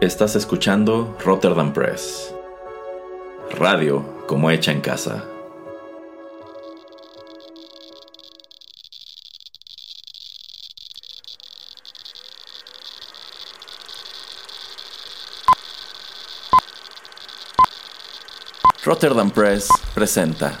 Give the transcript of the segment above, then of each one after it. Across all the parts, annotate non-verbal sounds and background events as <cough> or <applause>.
Estás escuchando Rotterdam Press. Radio como hecha en casa. Rotterdam Press presenta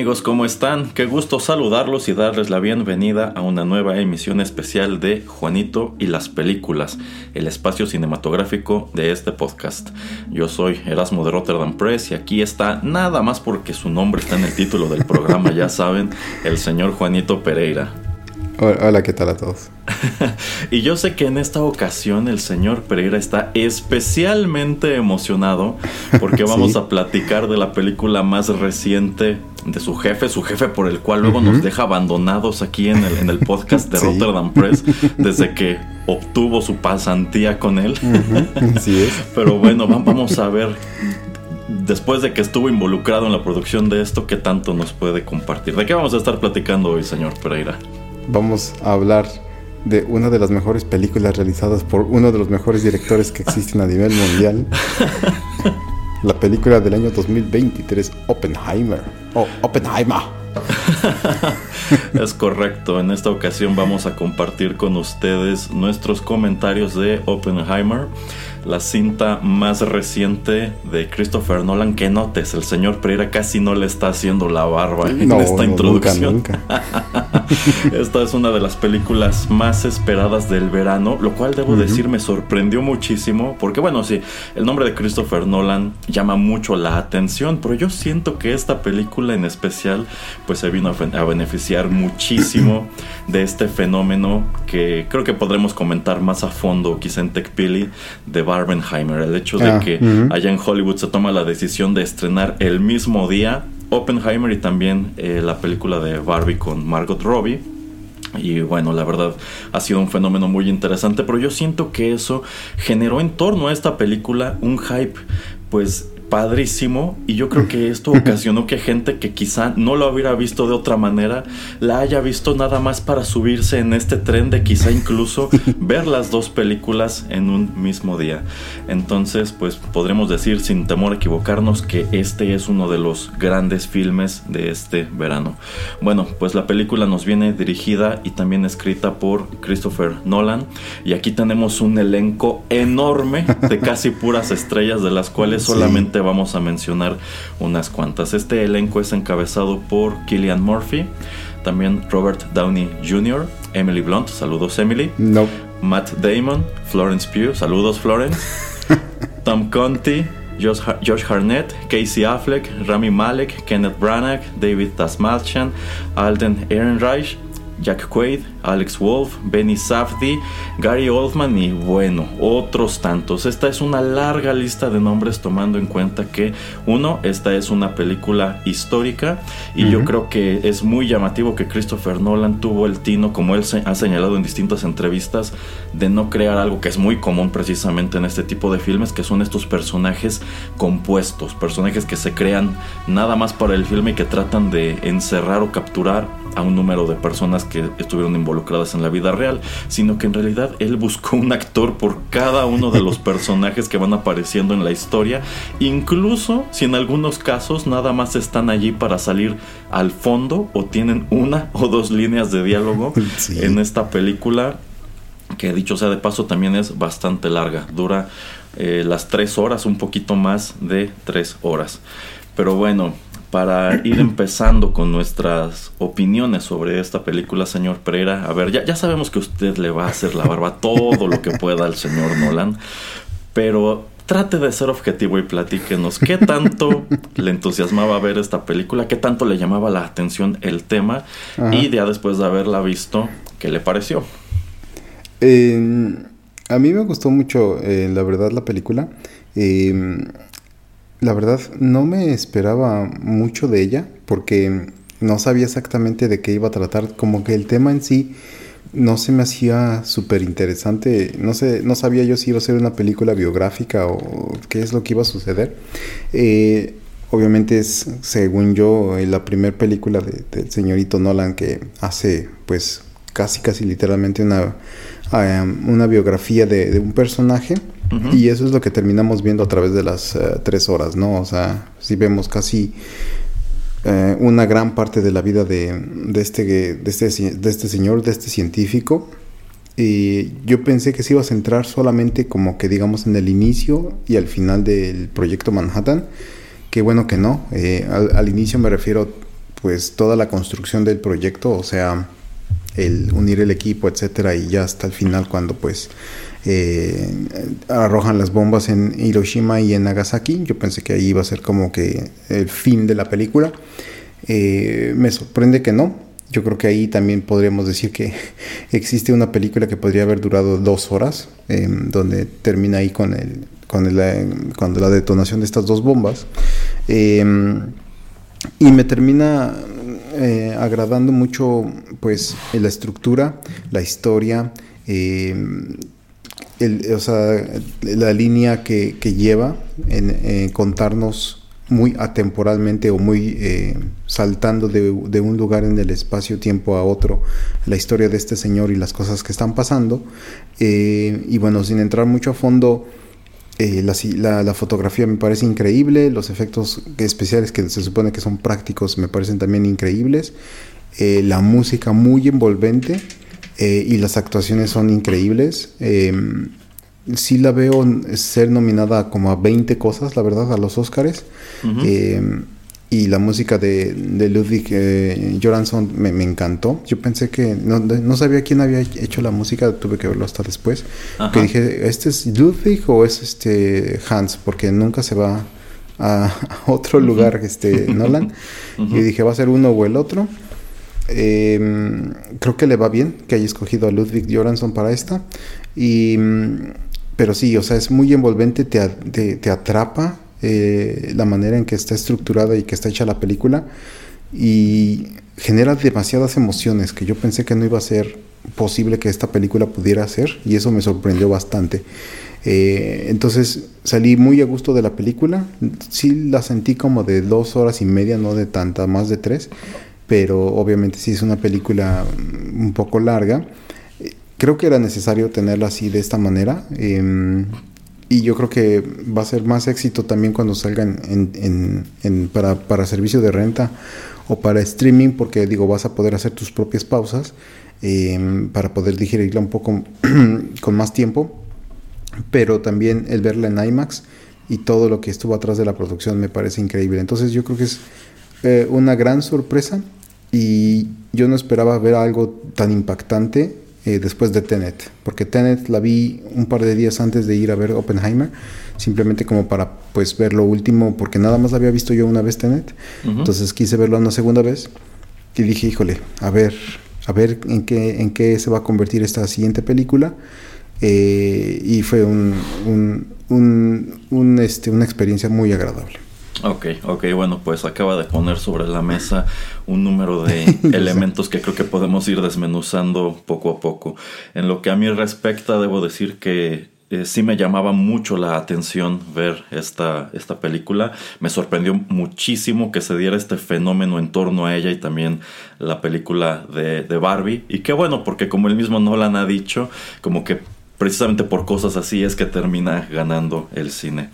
Amigos, ¿cómo están? Qué gusto saludarlos y darles la bienvenida a una nueva emisión especial de Juanito y las películas, el espacio cinematográfico de este podcast. Yo soy Erasmo de Rotterdam Press y aquí está, nada más porque su nombre está en el título del programa, ya saben, el señor Juanito Pereira. Hola, ¿qué tal a todos? <laughs> y yo sé que en esta ocasión el señor Pereira está especialmente emocionado porque <laughs> vamos a platicar de la película más reciente de su jefe, su jefe por el cual luego nos deja abandonados aquí en el, en el podcast de <laughs> Rotterdam Press desde que obtuvo su pasantía con él. Sí es. <laughs> Pero bueno, vamos a ver después de que estuvo involucrado en la producción de esto, ¿qué tanto nos puede compartir? ¿De qué vamos a estar platicando hoy, señor Pereira? Vamos a hablar de una de las mejores películas realizadas por uno de los mejores directores que existen a nivel mundial. <laughs> La película del año 2023, Oppenheimer. O Oppenheimer. <laughs> es correcto. En esta ocasión vamos a compartir con ustedes nuestros comentarios de Oppenheimer la cinta más reciente de Christopher Nolan. Que notes, el señor Pereira casi no le está haciendo la barba en esta introducción. <laughs> <laughs> esta es una de las películas más esperadas del verano, lo cual debo decir me sorprendió muchísimo, porque bueno, sí, el nombre de Christopher Nolan llama mucho la atención, pero yo siento que esta película en especial pues se vino a, beneficiar muchísimo <clears throat> de este fenómeno que creo que podremos comentar más a fondo quizá en TechPili de Barbenheimer, el hecho de ah, que allá en Hollywood se toma la decisión de estrenar el mismo día Oppenheimer y también eh, la película de Barbie con Margot Robbie. Y bueno, la verdad ha sido un fenómeno muy interesante, pero yo siento que eso generó en torno a esta película un hype pues padrísimo y yo creo que esto ocasionó que gente que quizá no lo hubiera visto de otra manera la haya visto nada más para subirse en este tren de quizá incluso <laughs> ver las dos películas en un mismo día. Entonces, pues podremos decir sin temor a equivocarnos que este es uno de los grandes filmes de este verano. Bueno, pues la película nos viene dirigida y también escrita por Christopher Nolan y aquí tenemos un elenco enorme de casi puras estrellas de las cuales solamente vamos a mencionar unas cuantas. Este elenco es encabezado por Killian Murphy, también Robert Downey Jr., Emily Blunt, saludos Emily. No. Matt Damon, Florence Pugh, saludos Florence. <laughs> Tom Conti, Josh, Josh, Harnett, Casey Affleck, Rami Malek, Kenneth Branagh, David Tasmalchian, Alden Ehrenreich, Jack Quaid, Alex Wolf, Benny Safdie, Gary Oldman y bueno, otros tantos. Esta es una larga lista de nombres tomando en cuenta que uno, esta es una película histórica y yo creo que es muy llamativo que Christopher Nolan tuvo el tino, como él ha señalado en distintas entrevistas, de no crear algo que es muy común precisamente en este tipo de filmes, que son estos personajes compuestos, personajes que se crean nada más para el filme y que tratan de encerrar o capturar a un número de personas que estuvieron involucradas en la vida real, sino que en realidad él buscó un actor por cada uno de los <laughs> personajes que van apareciendo en la historia, incluso si en algunos casos nada más están allí para salir al fondo o tienen una o dos líneas de diálogo <laughs> en esta película que dicho sea de paso también es bastante larga, dura eh, las tres horas, un poquito más de tres horas. Pero bueno, para ir empezando con nuestras opiniones sobre esta película, señor Pereira. A ver, ya, ya sabemos que usted le va a hacer la barba todo lo que pueda al señor Nolan, pero trate de ser objetivo y platíquenos qué tanto le entusiasmaba ver esta película, qué tanto le llamaba la atención el tema y ya después de haberla visto, ¿qué le pareció? a mí me gustó mucho, eh, la verdad, la película. Em, la verdad, no me esperaba mucho de ella porque no sabía exactamente de qué iba a tratar. Como que el tema en sí no se me hacía súper interesante. No sé, no sabía yo si iba a ser una película biográfica o qué es lo que iba a suceder. Eh, obviamente es, según yo, eh, la primera película del señorito Nolan que hace, pues, casi, casi literalmente una, um, una biografía de, un personaje. Y eso es lo que terminamos viendo a través de las eh, tres horas, ¿no? O sea, si vemos casi eh, una gran parte de la vida de, este, de, este, de este señor, de este científico. Y yo pensé que se iba a centrar solamente como que digamos en el inicio y al final del proyecto Manhattan. Que bueno que no. Eh, al, al, inicio me refiero pues toda la construcción del proyecto, o sea, el unir el equipo, etcétera, y ya hasta el final cuando pues eh, arrojan las bombas en Hiroshima y en Nagasaki. Yo pensé que ahí iba a ser como que el fin de la película. Eh, me sorprende que no. Yo creo que ahí también podríamos decir que <laughs> existe una película que podría haber durado dos horas, em, donde termina ahí con el, con el, cuando la detonación de estas dos bombas. Em, y me termina eh, agradando mucho pues la estructura, la historia, eh, o sea, la línea que, lleva en, contarnos muy atemporalmente o muy eh, saltando de, un lugar en el espacio-tiempo a otro la historia de este señor y las cosas que están pasando. y bueno, sin entrar mucho a fondo, eh, la, fotografía me parece increíble, los efectos especiales que se supone que son prácticos me parecen también increíbles, eh, la música muy envolvente eh, y las actuaciones son increíbles. Em, sí la veo ser nominada como a 20 cosas, la verdad, a los Oscars y la música de, de Ludwig eh, me, me, encantó. Yo pensé que no, no, sabía quién había hecho la música, tuve que verlo hasta después. Que dije, ¿este es Ludwig o es este Hans? Porque nunca se va a, <laughs> otro lugar, este <laughs> Nolan. Y dije, va a ser uno o el otro. Em, creo que le va bien que haya escogido a Ludwig Göransson para esta. Y, pero sí, o sea, es muy envolvente, te, te, te atrapa eh, la manera en que está estructurada y que está hecha la película y genera demasiadas emociones que yo pensé que no iba a ser posible que esta película pudiera hacer y eso me sorprendió bastante. Eh, entonces salí muy a gusto de la película, sí la sentí como de dos horas y media, no de tanta, más de tres, pero obviamente sí es una película un poco larga. Creo que era necesario tenerla así de esta manera. Em, y yo creo que va a ser más éxito también cuando salgan para, para, servicio de renta o para streaming, porque digo, vas a poder hacer tus propias pausas em, para poder digerirla un poco <clears throat> con más tiempo. Pero también el verla en IMAX y todo lo que estuvo atrás de la producción me parece increíble. Entonces yo creo que es eh, una gran sorpresa y yo no esperaba ver algo tan impactante eh, después de Tenet, porque Tenet la vi un par de días antes de ir a ver Oppenheimer, simplemente como para pues ver lo último, porque nada más la había visto yo una vez Tenet, entonces quise verlo una segunda vez y dije, híjole, a ver, a ver en qué, en qué se va a convertir esta siguiente película. Eh, y fue un, un, este, una experiencia muy agradable. Ok, ok, bueno, pues acaba de poner sobre la mesa un número de <laughs> elementos que creo que podemos ir desmenuzando poco a poco. En lo que a mí respecta, debo decir que eh, sí me llamaba mucho la atención ver esta, esta película. Me sorprendió muchísimo que se diera este fenómeno en torno a ella y también la película de, de Barbie. Y qué bueno, porque como el mismo Nolan ha dicho, como que precisamente por cosas así es que termina ganando el cine.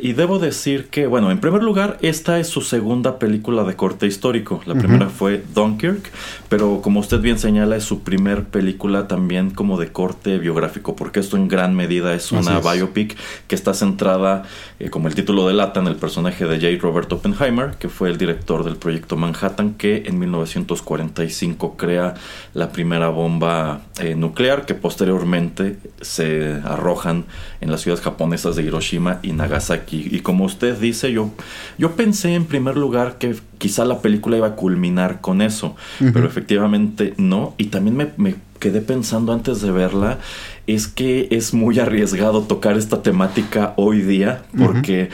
Y debo decir que, bueno, en primer lugar, esta es su segunda película de corte histórico. La primera fue Dunkirk, pero como usted bien señala, es su primer película también como de corte biográfico, porque esto en gran medida es una biopic que está centrada, eh, como el título delata, en el personaje de J. Robert Oppenheimer, que fue el director del proyecto Manhattan, que en 1945 crea la primera bomba eh, nuclear, que posteriormente se arrojan en las ciudades japonesas de Hiroshima y Nagasaki. Y como usted dice, yo, yo pensé en primer lugar que quizá la película iba a culminar con eso, pero efectivamente no. Y también me, me quedé pensando antes de verla es que es muy arriesgado tocar esta temática hoy día porque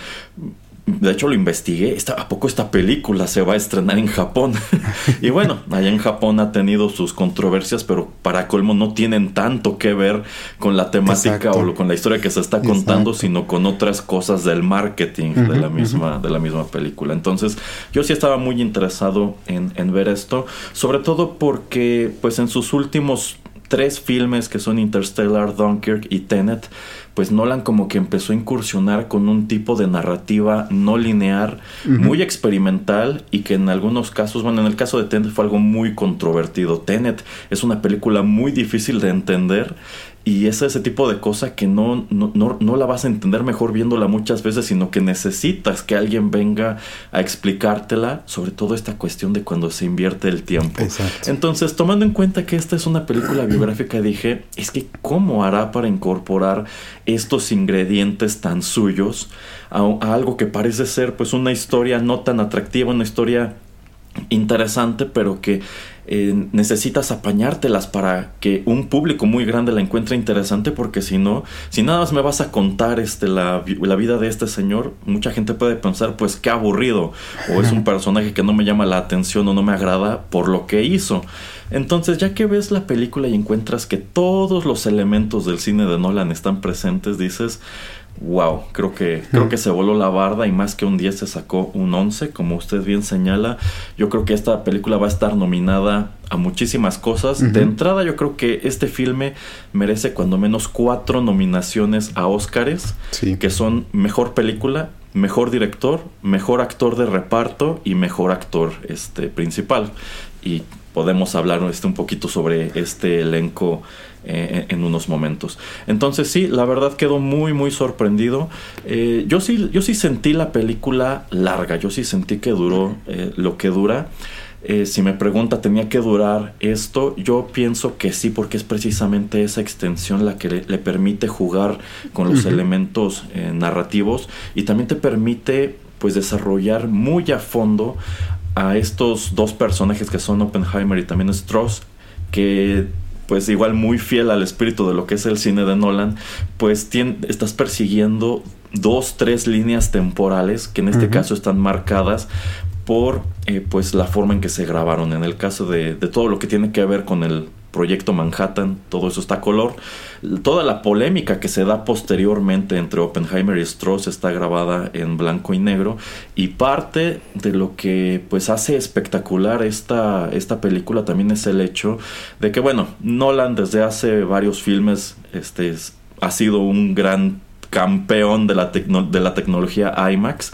de hecho lo investigué, ¿a poco esta película se va a estrenar en Japón? <laughs> y bueno, allá en Japón ha tenido sus controversias, pero para colmo no tienen tanto que ver con la temática o con la historia que se está contando, sino con otras cosas del marketing de, la misma, de la misma película. Entonces yo sí estaba muy interesado en, en ver esto, sobre todo porque pues en sus últimos tres filmes que son Interstellar, Dunkirk y Tenet, pues Nolan como que empezó a incursionar con un tipo de narrativa no lineal, muy experimental y que en algunos casos, bueno, en el caso de Tenet fue algo muy controvertido. Tenet es una película muy difícil de entender y es ese tipo de cosa que no, no, no, la vas a entender mejor viéndola muchas veces, sino que necesitas que alguien venga a explicártela, sobre todo esta cuestión de cuando se invierte el tiempo. Entonces, tomando en cuenta que esta es una película biográfica, dije, es que ¿cómo hará para incorporar estos ingredientes tan suyos a, a algo que parece ser pues una historia no tan atractiva, una historia interesante, pero que eh, necesitas apañártelas para que un público muy grande la encuentre interesante, porque si no, si nada más me vas a contar este, la, la, vida de este señor, mucha gente puede pensar, pues qué aburrido, o es un personaje que no me llama la atención o no me agrada por lo que hizo. Entonces, ya que ves la película y encuentras que todos los elementos del cine de Nolan están presentes, dices, wow, creo que, creo que se voló la barda y más que un 10 se sacó un 11, como usted bien señala. Yo creo que esta película va a estar nominada a muchísimas cosas. De entrada, yo creo que este filme merece cuando menos cuatro nominaciones a Oscars, que son mejor película, mejor director, mejor actor de reparto y mejor actor este, principal. Y podemos hablar este, un poquito sobre este elenco eh, en unos momentos. Entonces sí, la verdad quedó muy muy sorprendido. Eh, yo, sí, yo sí sentí la película larga, yo sí sentí que duró eh, lo que dura. si me pregunta, ¿tenía que durar esto? Yo pienso que sí, porque es precisamente esa extensión la que le, permite jugar con los elementos narrativos y también te permite pues desarrollar muy a fondo a estos dos personajes que son Oppenheimer y también Strauss, que pues igual muy fiel al espíritu de lo que es el cine de Nolan, pues estás persiguiendo dos, tres líneas temporales que en este caso están marcadas por eh, pues la forma en que se grabaron. En el caso de, de todo lo que tiene que ver con el Proyecto Manhattan, todo eso está color. Toda la polémica que se da posteriormente entre Oppenheimer y Strauss está grabada en blanco y negro y parte de lo que pues hace espectacular esta, esta película también es el hecho de que bueno, Nolan desde hace varios filmes este, ha sido un gran campeón de la, de la tecnología IMAX.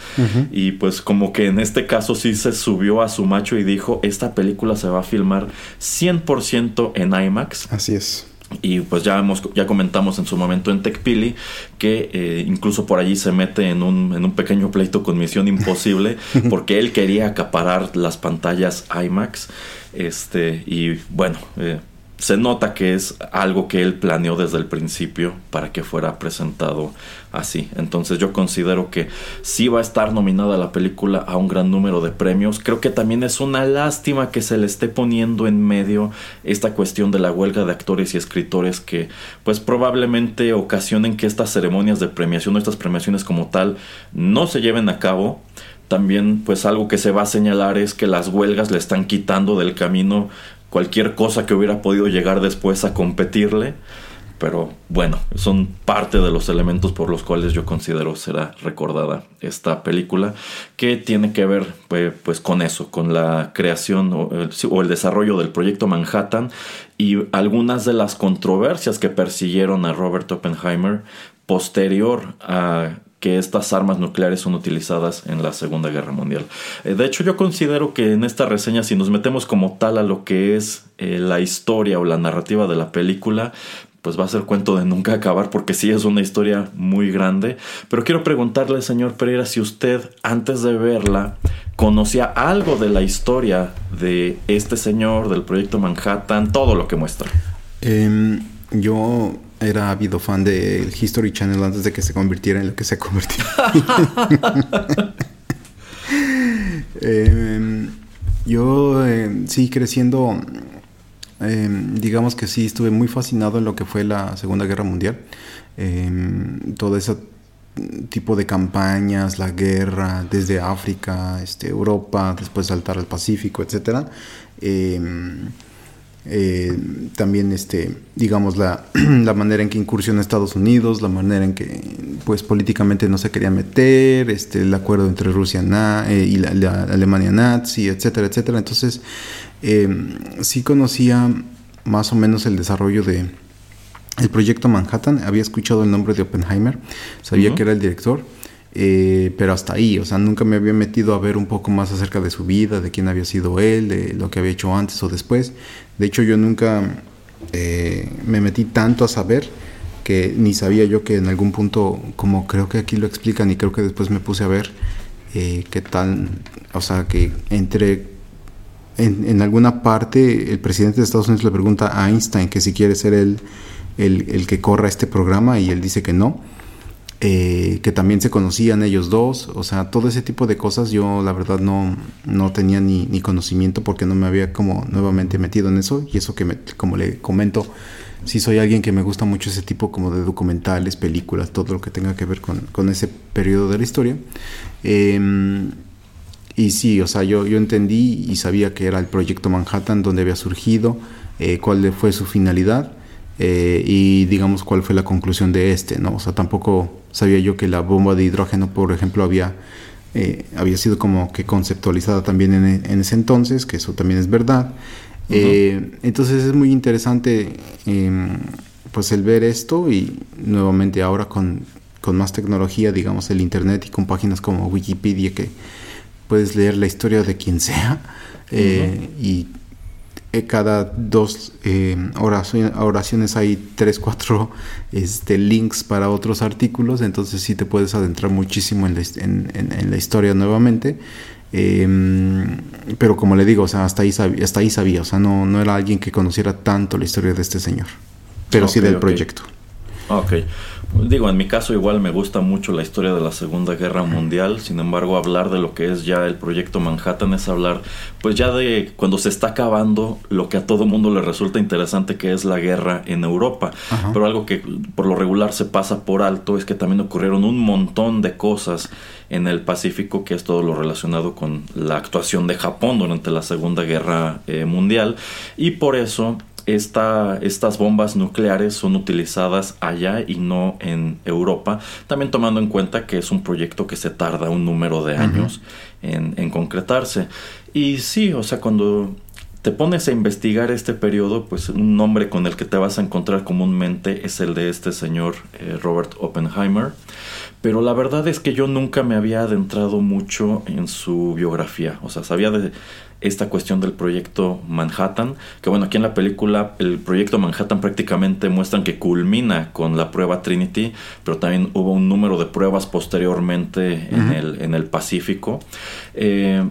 Y pues como que en este caso sí se subió a su macho y dijo, esta película se va a filmar 100% en IMAX. Así es. Y pues ya, hemos, ya comentamos en su momento en TechPili que eh, incluso por allí se mete en un, en un pequeño pleito con Misión Imposible <laughs> porque él quería acaparar las pantallas IMAX. Este, y bueno, eh, se nota que es algo que él planeó desde el principio para que fuera presentado así. Entonces yo considero que sí va a estar nominada la película a un gran número de premios. Creo que también es una lástima que se le esté poniendo en medio esta cuestión de la huelga de actores y escritores que pues probablemente ocasionen que estas ceremonias de premiación o estas premiaciones como tal no se lleven a cabo también pues algo que se va a señalar es que las huelgas le están quitando del camino cualquier cosa que hubiera podido llegar después a competirle. Pero bueno, son parte de los elementos por los cuales yo considero será recordada esta película, que tiene que ver pues, pues con eso, con la creación o el, o el desarrollo del proyecto Manhattan y algunas de las controversias que persiguieron a Robert Oppenheimer posterior a que estas armas nucleares son utilizadas en la Segunda Guerra Mundial. Eh, de hecho, yo considero que en esta reseña, si nos metemos como tal a lo que es eh, la historia o la narrativa de la película, pues va a ser cuento de nunca acabar porque sí es una historia muy grande. Pero quiero preguntarle, señor Pereira, si usted antes de verla conocía algo de la historia de este señor, del proyecto Manhattan, todo lo que muestra. Em, yo era ávido fan del History Channel antes de que se convirtiera en lo que se convirtió. <laughs> Em, yo em, sí creciendo, digamos que sí estuve muy fascinado en lo que fue la Segunda Guerra Mundial. todo ese tipo de campañas, la guerra desde África, este, Europa, después saltar al Pacífico, etcétera. Eh, también este digamos la, <clears throat> la, manera en que incursionó Estados Unidos la manera en que pues políticamente no se quería meter este el acuerdo entre Rusia eh, y la, Alemania nazi etcétera etcétera. Entonces eh, sí conocía más o menos el desarrollo de el proyecto Manhattan. Había escuchado el nombre de Oppenheimer sabía que era el director eh, pero hasta ahí, o sea, nunca me había metido a ver un poco más acerca de su vida, de quién había sido él, de lo que había hecho antes o después. De hecho, yo nunca eh, me metí tanto a saber que ni sabía yo que en algún punto, como creo que aquí lo explican y creo que después me puse a ver eh, qué tal, o sea, que entre en, en, alguna parte el presidente de Estados Unidos le pregunta a Einstein que si quiere ser él el, el que corra este programa y él dice que no eh, que también se conocían ellos dos, o sea, todo ese tipo de cosas yo la verdad no, no tenía ni, conocimiento porque no me había como nuevamente metido en eso y eso que me, como le comento, sí soy alguien que me gusta mucho ese tipo como de documentales, películas, todo lo que tenga que ver con, con ese periodo de la historia. Em, y sí, o sea, yo, yo entendí y sabía que era el proyecto Manhattan, donde había surgido, eh, cuál fue su finalidad. Eh, y digamos cuál fue la conclusión de este, ¿no? O sea, tampoco sabía yo que la bomba de hidrógeno, por ejemplo, había, eh, había sido como que conceptualizada también en, ese entonces, que eso también es verdad. Eh, entonces es muy interesante em, pues el ver esto y nuevamente ahora con, con, más tecnología, digamos el internet y con páginas como Wikipedia que puedes leer la historia de quien sea y cada dos eh, oraciones, hay tres, cuatro este, links para otros artículos, entonces sí te puedes adentrar muchísimo en la, historia nuevamente. Em, pero como le digo, o sea, hasta ahí, sabía, hasta ahí sabía, o sea, no, no era alguien que conociera tanto la historia de este señor, pero sí del proyecto. Ok. Digo, en mi caso igual me gusta mucho la historia de la Segunda Guerra Mundial, sin embargo hablar de lo que es ya el proyecto Manhattan es hablar pues ya de cuando se está acabando lo que a todo mundo le resulta interesante que es la guerra en Europa, pero algo que por lo regular se pasa por alto es que también ocurrieron un montón de cosas en el Pacífico que es todo lo relacionado con la actuación de Japón durante la Segunda Guerra eh, Mundial. Y por eso esta, estas bombas nucleares son utilizadas allá y no en Europa, también tomando en cuenta que es un proyecto que se tarda un número de años en, en concretarse. Y sí, o sea, cuando te pones a investigar este periodo, pues un nombre con el que te vas a encontrar comúnmente es el de este señor eh, Robert Oppenheimer. Pero la verdad es que yo nunca me había adentrado mucho en su biografía. O sea, sabía de esta cuestión del proyecto Manhattan, que bueno, aquí en la película el proyecto Manhattan prácticamente muestran que culmina con la prueba Trinity, pero también hubo un número de pruebas posteriormente en, el, en el Pacífico. Eh,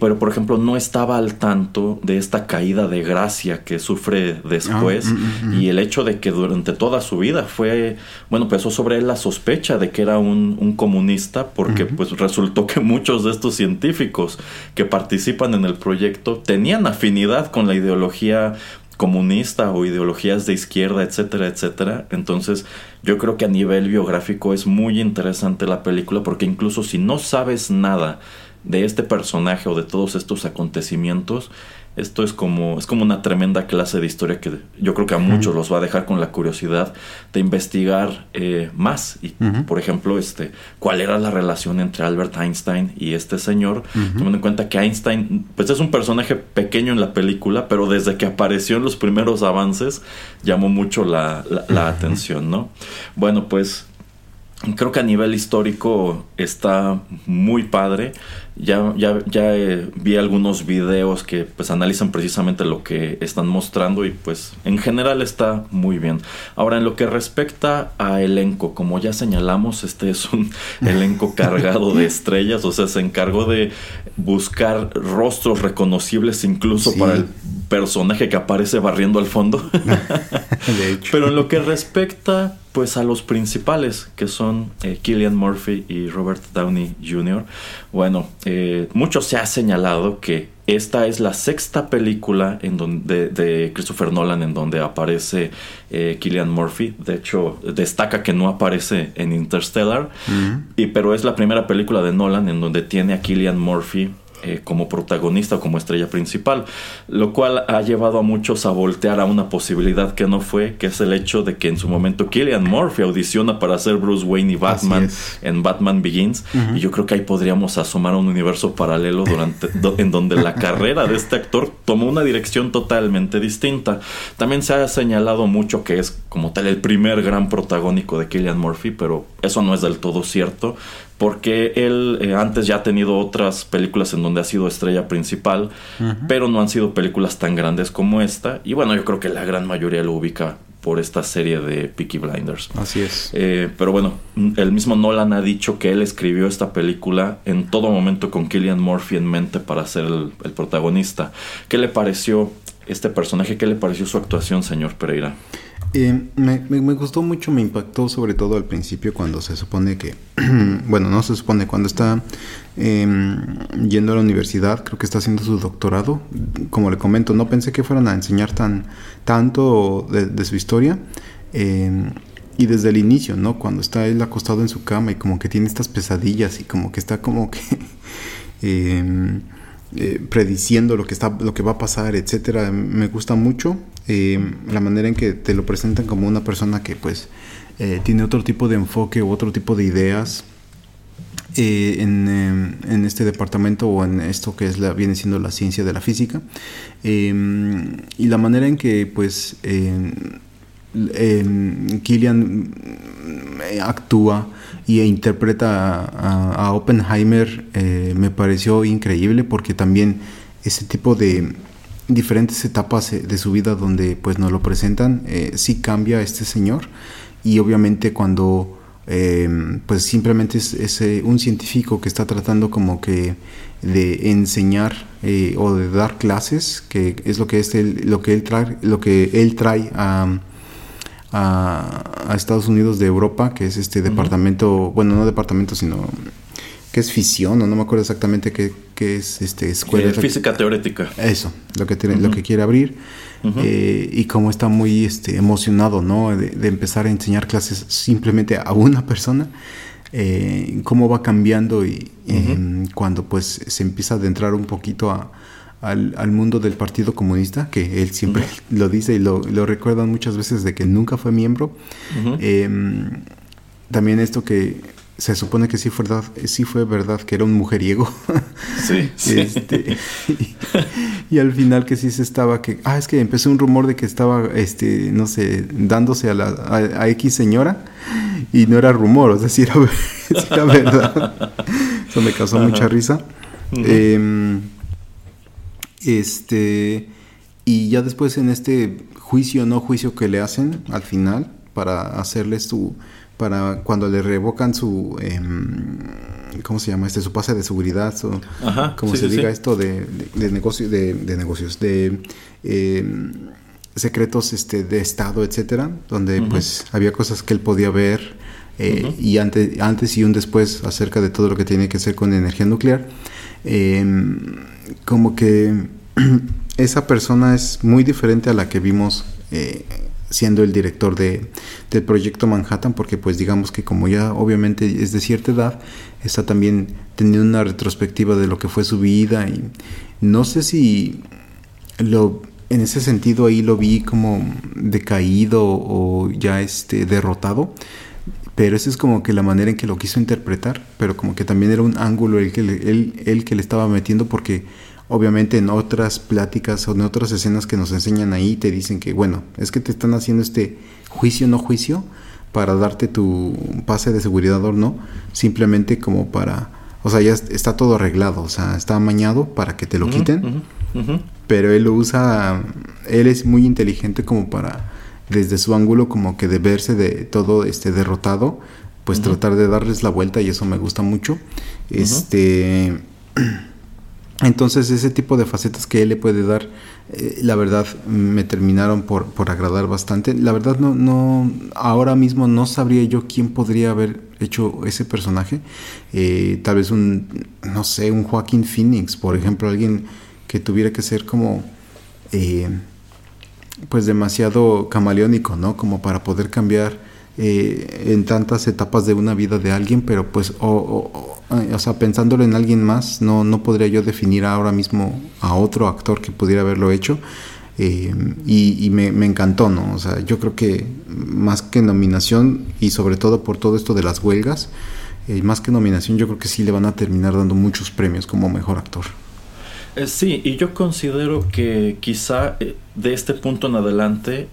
pero por ejemplo no estaba al tanto de esta caída de gracia que sufre después ah, mm, mm, mm. y el hecho de que durante toda su vida fue bueno pesó sobre él la sospecha de que era un, comunista porque pues resultó que muchos de estos científicos que participan en el proyecto tenían afinidad con la ideología comunista o ideologías de izquierda, etcétera, etcétera. Entonces, yo creo que a nivel biográfico es muy interesante la película porque incluso si no sabes nada de este personaje o de todos estos acontecimientos, Esto es como, es como una tremenda clase de historia que yo creo que a muchos los va a dejar con la curiosidad de investigar eh, más. Y, por ejemplo, este, cuál era la relación entre Albert Einstein y este señor, tomando en cuenta que Einstein, pues es un personaje pequeño en la película, pero desde que apareció en los primeros avances, llamó mucho la, la atención, ¿no? Bueno, pues creo que a nivel histórico está muy padre. Ya, ya, ya eh, vi algunos videos que pues analizan precisamente lo que están mostrando y pues en general está muy bien. Ahora en lo que respecta a elenco, como ya señalamos, este es un <laughs> elenco cargado de estrellas, o sea, se encargó de buscar rostros reconocibles incluso para el personaje que aparece barriendo al fondo. <laughs> Pero en lo que respecta pues a los principales que son eh, Killian Murphy y Robert Downey Jr. Bueno, eh, mucho se ha señalado que esta es la sexta película en donde, de, Christopher Nolan en donde aparece eh, Killian Murphy. De hecho, destaca que no aparece en Interstellar, y, pero es la primera película de Nolan en donde tiene a Killian Murphy eh, como protagonista o como estrella principal, lo cual ha llevado a muchos a voltear a una posibilidad que no fue, que es el hecho de que en su momento Killian Murphy audiciona para ser Bruce Wayne y Batman en Batman Begins, y yo creo que ahí podríamos asomar a un universo paralelo durante, <laughs> en donde la carrera de este actor tomó una dirección totalmente distinta. También se ha señalado mucho que es como tal el primer gran protagónico de Killian Murphy, pero eso no es del todo cierto porque él eh, antes ya ha tenido otras películas en donde ha sido estrella principal, pero no han sido películas tan grandes como esta. Y bueno, yo creo que la gran mayoría lo ubica por esta serie de Peaky Blinders. Así es. Eh, pero bueno, el mismo Nolan ha dicho que él escribió esta película en todo momento con Killian Murphy en mente para ser el, el protagonista. ¿Qué le pareció este personaje? ¿Qué le pareció su actuación, señor Pereira? Eh, me, me, gustó mucho, me impactó sobre todo al principio cuando se supone que, <clears throat> bueno, no se supone, cuando está em, yendo a la universidad, creo que está haciendo su doctorado, como le comento, no pensé que fueran a enseñar tan tanto de, su historia. Em, y desde el inicio, ¿no? Cuando está él acostado en su cama y como que tiene estas pesadillas y como que está como que... <laughs> Eh, prediciendo lo que está lo que va a pasar etcétera me gusta mucho eh, la manera en que te lo presentan como una persona que pues eh, tiene otro tipo de enfoque u otro tipo de ideas en, en, este departamento o en esto que es la, viene siendo la ciencia de la física y la manera en que pues Killian actúa y interpreta a, Oppenheimer eh, me pareció increíble porque también ese tipo de diferentes etapas eh, de su vida donde pues nos lo presentan eh, sí cambia este señor y obviamente cuando pues simplemente es, un científico que está tratando como que de enseñar o de dar clases que es lo que es lo que él trae lo que él trae a a, Estados Unidos de Europa, que es este departamento, bueno, no departamento, sino que es fisión, o no me acuerdo exactamente qué, es este escuela. física teórica. Eso, lo que tiene, lo que quiere abrir. Eh, y como está muy este, emocionado, ¿no? De, empezar a enseñar clases simplemente a una persona. Eh, cómo va cambiando y cuando pues se empieza a adentrar un poquito a, al, mundo del Partido Comunista, que él siempre <laughs> lo dice y lo, lo, recuerdan muchas veces de que nunca fue miembro. Em, también esto que se supone que sí fue verdad, sí fue verdad que era un mujeriego. <laughs> Sí, <laughs> sí. Este, y, al final que sí se estaba que ah es que empezó un rumor de que estaba este no sé dándose a la a, X señora y no era rumor, o sea sí era, verdad. Eso me causó mucha risa. Este, y ya después en este juicio no juicio que le hacen al final para hacerle su para cuando le revocan su em, ¿cómo se llama? este su pase de seguridad su, como se diga esto de, de, negocio de, negocios de em, secretos este de estado etcétera donde pues había cosas que él podía ver eh, y antes antes y un después acerca de todo lo que tiene que hacer con energía nuclear em, como que <clears throat> esa persona es muy diferente a la que vimos eh, siendo el director de, del proyecto Manhattan, porque pues digamos que como ya obviamente es de cierta edad, está también teniendo una retrospectiva de lo que fue su vida y no sé si lo, en ese sentido ahí lo vi como decaído o ya este, derrotado. Pero esa es como que la manera en que lo quiso interpretar, pero como que también era un ángulo el que el que le estaba metiendo porque obviamente en otras pláticas o en otras escenas que nos enseñan ahí te dicen que bueno, es que te están haciendo este juicio no juicio para darte tu pase de seguridad o no, simplemente como para, o sea, ya está todo arreglado, o sea, está amañado para que te lo quiten, pero él lo usa, él es muy inteligente como para desde su ángulo como que de verse de todo este derrotado, pues tratar de darles la vuelta y eso me gusta mucho. Este <clears throat> entonces ese tipo de facetas que él le puede dar, eh, la verdad me terminaron por, por, agradar bastante. La verdad no, no, ahora mismo no sabría yo quién podría haber hecho ese personaje. Eh, tal vez un, no sé, un Joaquín Phoenix, por ejemplo, alguien que tuviera que ser como eh, pues demasiado camaleónico, ¿no? Como para poder cambiar eh, en tantas etapas de una vida de alguien, pero pues, o, o, sea, pensándolo en alguien más, no, no podría yo definir ahora mismo a otro actor que pudiera haberlo hecho. Eh, y, me, encantó, ¿no? O sea, yo creo que más que nominación y sobre todo por todo esto de las huelgas, eh, más que nominación, yo creo que sí le van a terminar dando muchos premios como mejor actor. Sí, y yo considero que quizá de este punto en adelante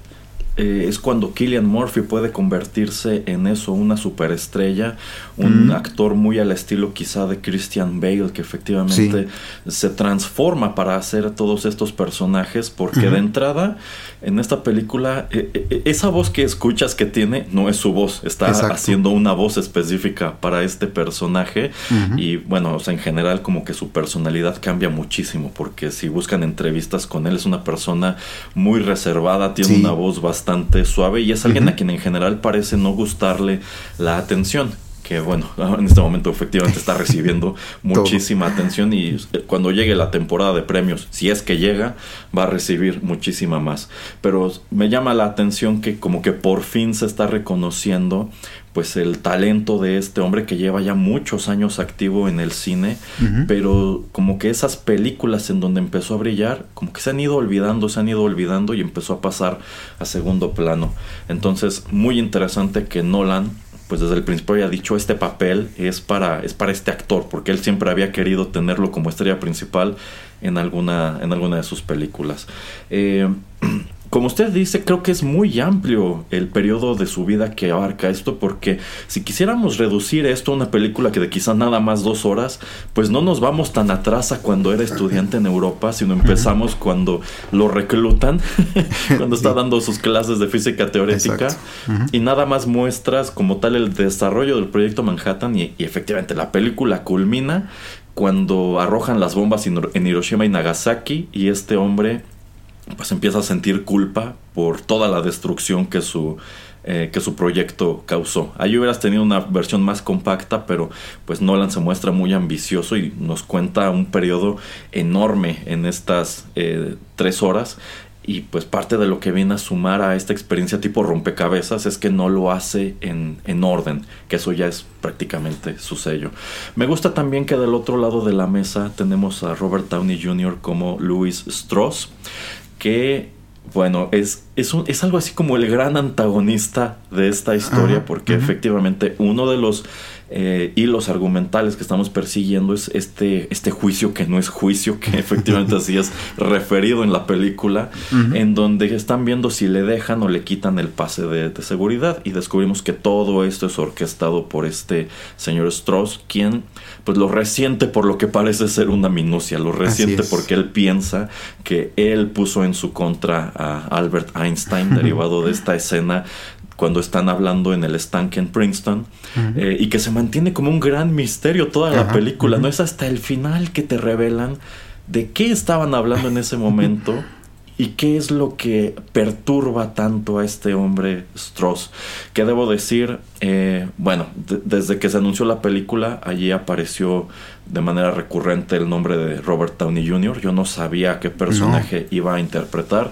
eh, es cuando Killian Murphy puede convertirse en eso, una superestrella, un actor muy al estilo quizá de Christian Bale, que efectivamente se transforma para hacer todos estos personajes, porque de entrada en esta película eh, eh, esa voz que escuchas que tiene no es su voz, está haciendo una voz específica para este personaje y bueno, o sea, en general como que su personalidad cambia muchísimo, porque si buscan entrevistas con él es una persona muy reservada, tiene una voz bastante bastante suave y es alguien a quien en general parece no gustarle la atención que bueno, <laughs> en este momento efectivamente está recibiendo <laughs> muchísima atención y cuando llegue la temporada de premios, si es que llega, va a recibir muchísima más. Pero me llama la atención que como que por fin se está reconociendo pues el talento de este hombre que lleva ya muchos años activo en el cine, pero como que esas películas en donde empezó a brillar, como que se han ido olvidando, se han ido olvidando y empezó a pasar a segundo plano. Entonces, muy interesante que Nolan pues desde el principio había dicho este papel es para, es para este actor, porque él siempre había querido tenerlo como estrella principal en alguna, en alguna de sus películas. Eh, <clears throat> como usted dice, creo que es muy amplio el periodo de su vida que abarca esto, porque si quisiéramos reducir esto a una película que de quizá nada más dos horas, pues no nos vamos tan atrás a cuando era estudiante en Europa, sino empezamos cuando lo reclutan, <laughs> cuando está dando sus clases de física teórica, y nada más muestras como tal el desarrollo del proyecto Manhattan, y, efectivamente la película culmina cuando arrojan las bombas en Hiroshima y Nagasaki, y este hombre pues empieza a sentir culpa por toda la destrucción que su, eh, que su proyecto causó. Ahí hubieras tenido una versión más compacta, pero pues Nolan se muestra muy ambicioso y nos cuenta un periodo enorme en estas eh, tres horas. Y pues parte de lo que viene a sumar a esta experiencia tipo rompecabezas es que no lo hace en, en orden, que eso ya es prácticamente su sello. Me gusta también que del otro lado de la mesa tenemos a Robert Downey Jr. como Louis Strauss que, bueno, es, es, un, es algo así como el gran antagonista de esta historia, porque efectivamente uno de los eh, y los argumentales que estamos persiguiendo es este, este juicio que no es juicio, que <laughs> efectivamente así es referido en la película, en donde están viendo si le dejan o le quitan el pase de, seguridad y descubrimos que todo esto es orquestado por este señor Strauss, quien pues lo resiente por lo que parece ser una minucia, lo resiente porque él piensa que él puso en su contra a Albert Einstein <laughs> derivado de esta escena cuando están hablando en el estanque en Princeton eh, y que se mantiene como un gran misterio toda la película. No es hasta el final que te revelan de qué estaban hablando en ese momento <laughs> y qué es lo que perturba tanto a este hombre Strauss. Que debo decir, eh, bueno, desde que se anunció la película, allí apareció de manera recurrente el nombre de Robert Downey Jr. Yo no sabía qué personaje iba a interpretar.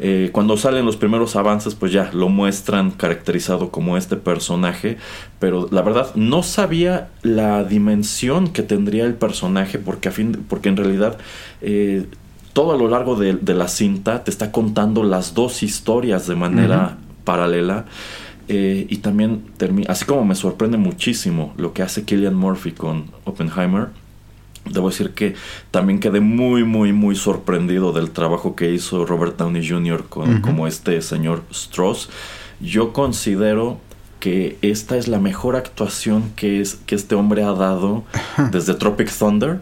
Eh, cuando salen los primeros avances, pues ya lo muestran caracterizado como este personaje, pero la verdad no sabía la dimensión que tendría el personaje, porque, a fin, porque en realidad... Eh, todo a lo largo de, la cinta te está contando las dos historias de manera paralela. Eh, y también, así como me sorprende muchísimo lo que hace Killian Murphy con Oppenheimer, debo decir que también quedé muy, muy, muy sorprendido del trabajo que hizo Robert Downey Jr. Con, como este señor Strauss. Yo considero que esta es la mejor actuación que, es, que este hombre ha dado desde Tropic Thunder.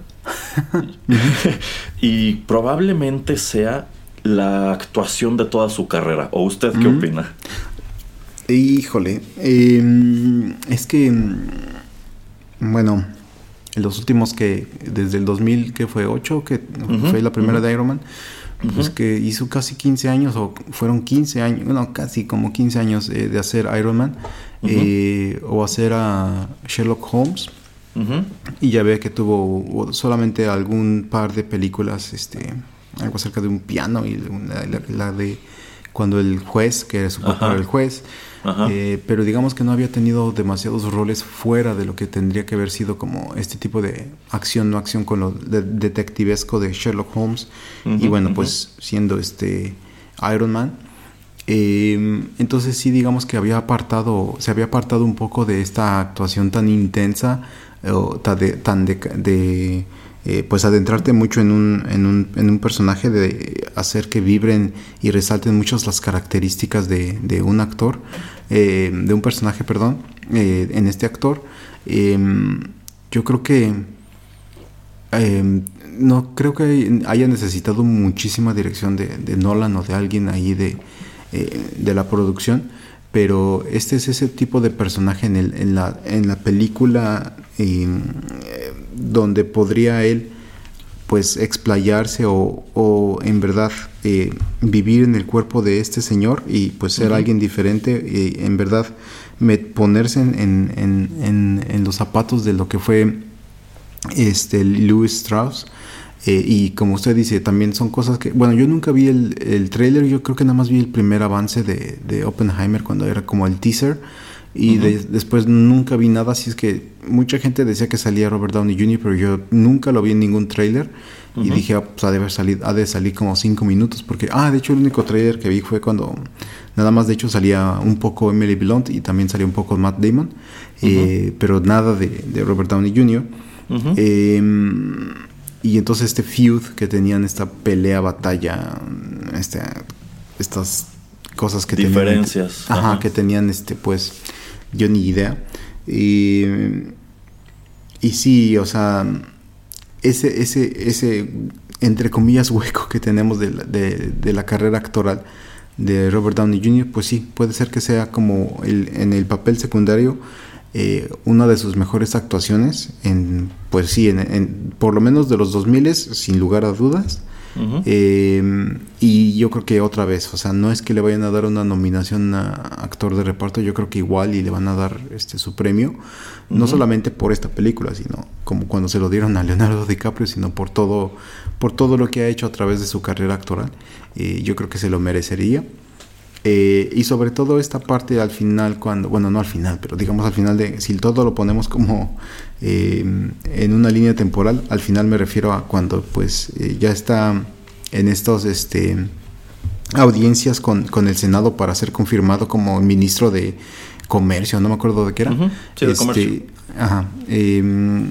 <laughs> y probablemente sea la actuación de toda su carrera. ¿O usted qué opina? Híjole, em, es que, bueno, los últimos que, desde el 2000, que fue 8, que fue la primera de Iron Man, pues que hizo casi 15 años, o fueron 15 años, bueno, casi como 15 años eh, de hacer Iron Man, eh, o hacer a Sherlock Holmes. Y ya ve que tuvo solamente algún par de películas, este, algo acerca de un piano y la, de cuando el juez, que era su papá el juez, eh, pero digamos que no había tenido demasiados roles fuera de lo que tendría que haber sido como este tipo de acción, no acción con lo detectivesco de Sherlock Holmes. y bueno, pues siendo este Iron Man. Em, entonces sí digamos que había apartado, se había apartado un poco de esta actuación tan intensa, o tan de eh, pues adentrarte mucho en un, en, un, en un, personaje, de hacer que vibren y resalten muchas las características de, de un actor, eh, de un personaje, perdón, eh, en este actor. Em, yo creo que em, no creo que haya necesitado muchísima dirección de, de Nolan o de alguien ahí de, de la producción pero este es ese tipo de personaje en, el, en, la, en la película donde podría él pues explayarse o, en verdad eh, vivir en el cuerpo de este señor y pues ser alguien diferente y en verdad ponerse en, los zapatos de lo que fue este Louis Strauss eh, y como usted dice también son cosas que bueno yo nunca vi el, el trailer yo creo que nada más vi el primer avance de, de Oppenheimer cuando era como el teaser y después nunca vi nada, así es que mucha gente decía que salía Robert Downey Jr., pero yo nunca lo vi en ningún trailer. Y dije, ah, pues ha de, haber salido, ha de salir como cinco minutos, porque, ah, de hecho el único trailer que vi fue cuando, nada más de hecho salía un poco Emily Blunt y también salía un poco Matt Damon, eh, pero nada de, Robert Downey Jr. Em, y entonces este feud que tenían, esta pelea, batalla, este, estas cosas que Diferencias. Tenían, ajá, que tenían, este, pues yo ni idea. Y, y sí, o sea, ese, ese, ese, entre comillas, <laughs> hueco que tenemos de la, de, la carrera actoral de Robert Downey Jr., pues sí, puede ser que sea como el, en el papel secundario eh, una de sus mejores actuaciones, en, pues sí, en, por lo menos de los 2000, sin lugar a dudas. Em, y yo creo que otra vez, o sea, no es que le vayan a dar una nominación a actor de reparto, yo creo que igual y le van a dar este su premio, no solamente por esta película, sino como cuando se lo dieron a Leonardo DiCaprio, sino por todo, por todo lo que ha hecho a través de su carrera actoral. Eh, yo creo que se lo merecería. Eh, y sobre todo esta parte al final, cuando, bueno, no al final, pero digamos al final de, si todo lo ponemos como eh, en una línea temporal, al final me refiero a cuando pues eh, ya está en estos este, audiencias con, con, el Senado para ser confirmado como ministro de Comercio, no me acuerdo de qué era. sí, de este, Ajá. Em,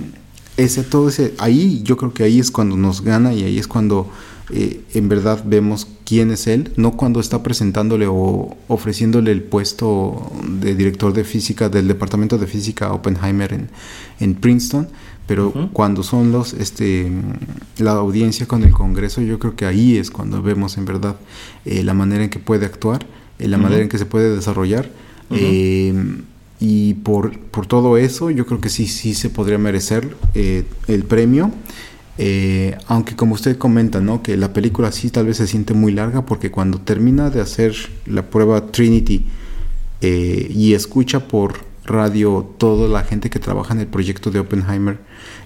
ese, todo ese, ahí yo creo que ahí es cuando nos gana y ahí es cuando eh, en verdad vemos quién es él, no cuando está presentándole o ofreciéndole el puesto de director de física del departamento de física Oppenheimer en, en Princeton, pero cuando son los este la audiencia con el Congreso, yo creo que ahí es cuando vemos en verdad eh, la manera en que puede actuar, eh, la manera en que se puede desarrollar. y por, por todo eso, yo creo que sí, sí se podría merecer el premio. Eh, aunque como usted comenta, ¿no? Que la película sí tal vez se siente muy larga porque cuando termina de hacer la prueba Trinity eh, y escucha por radio toda la gente que trabaja en el proyecto de Oppenheimer,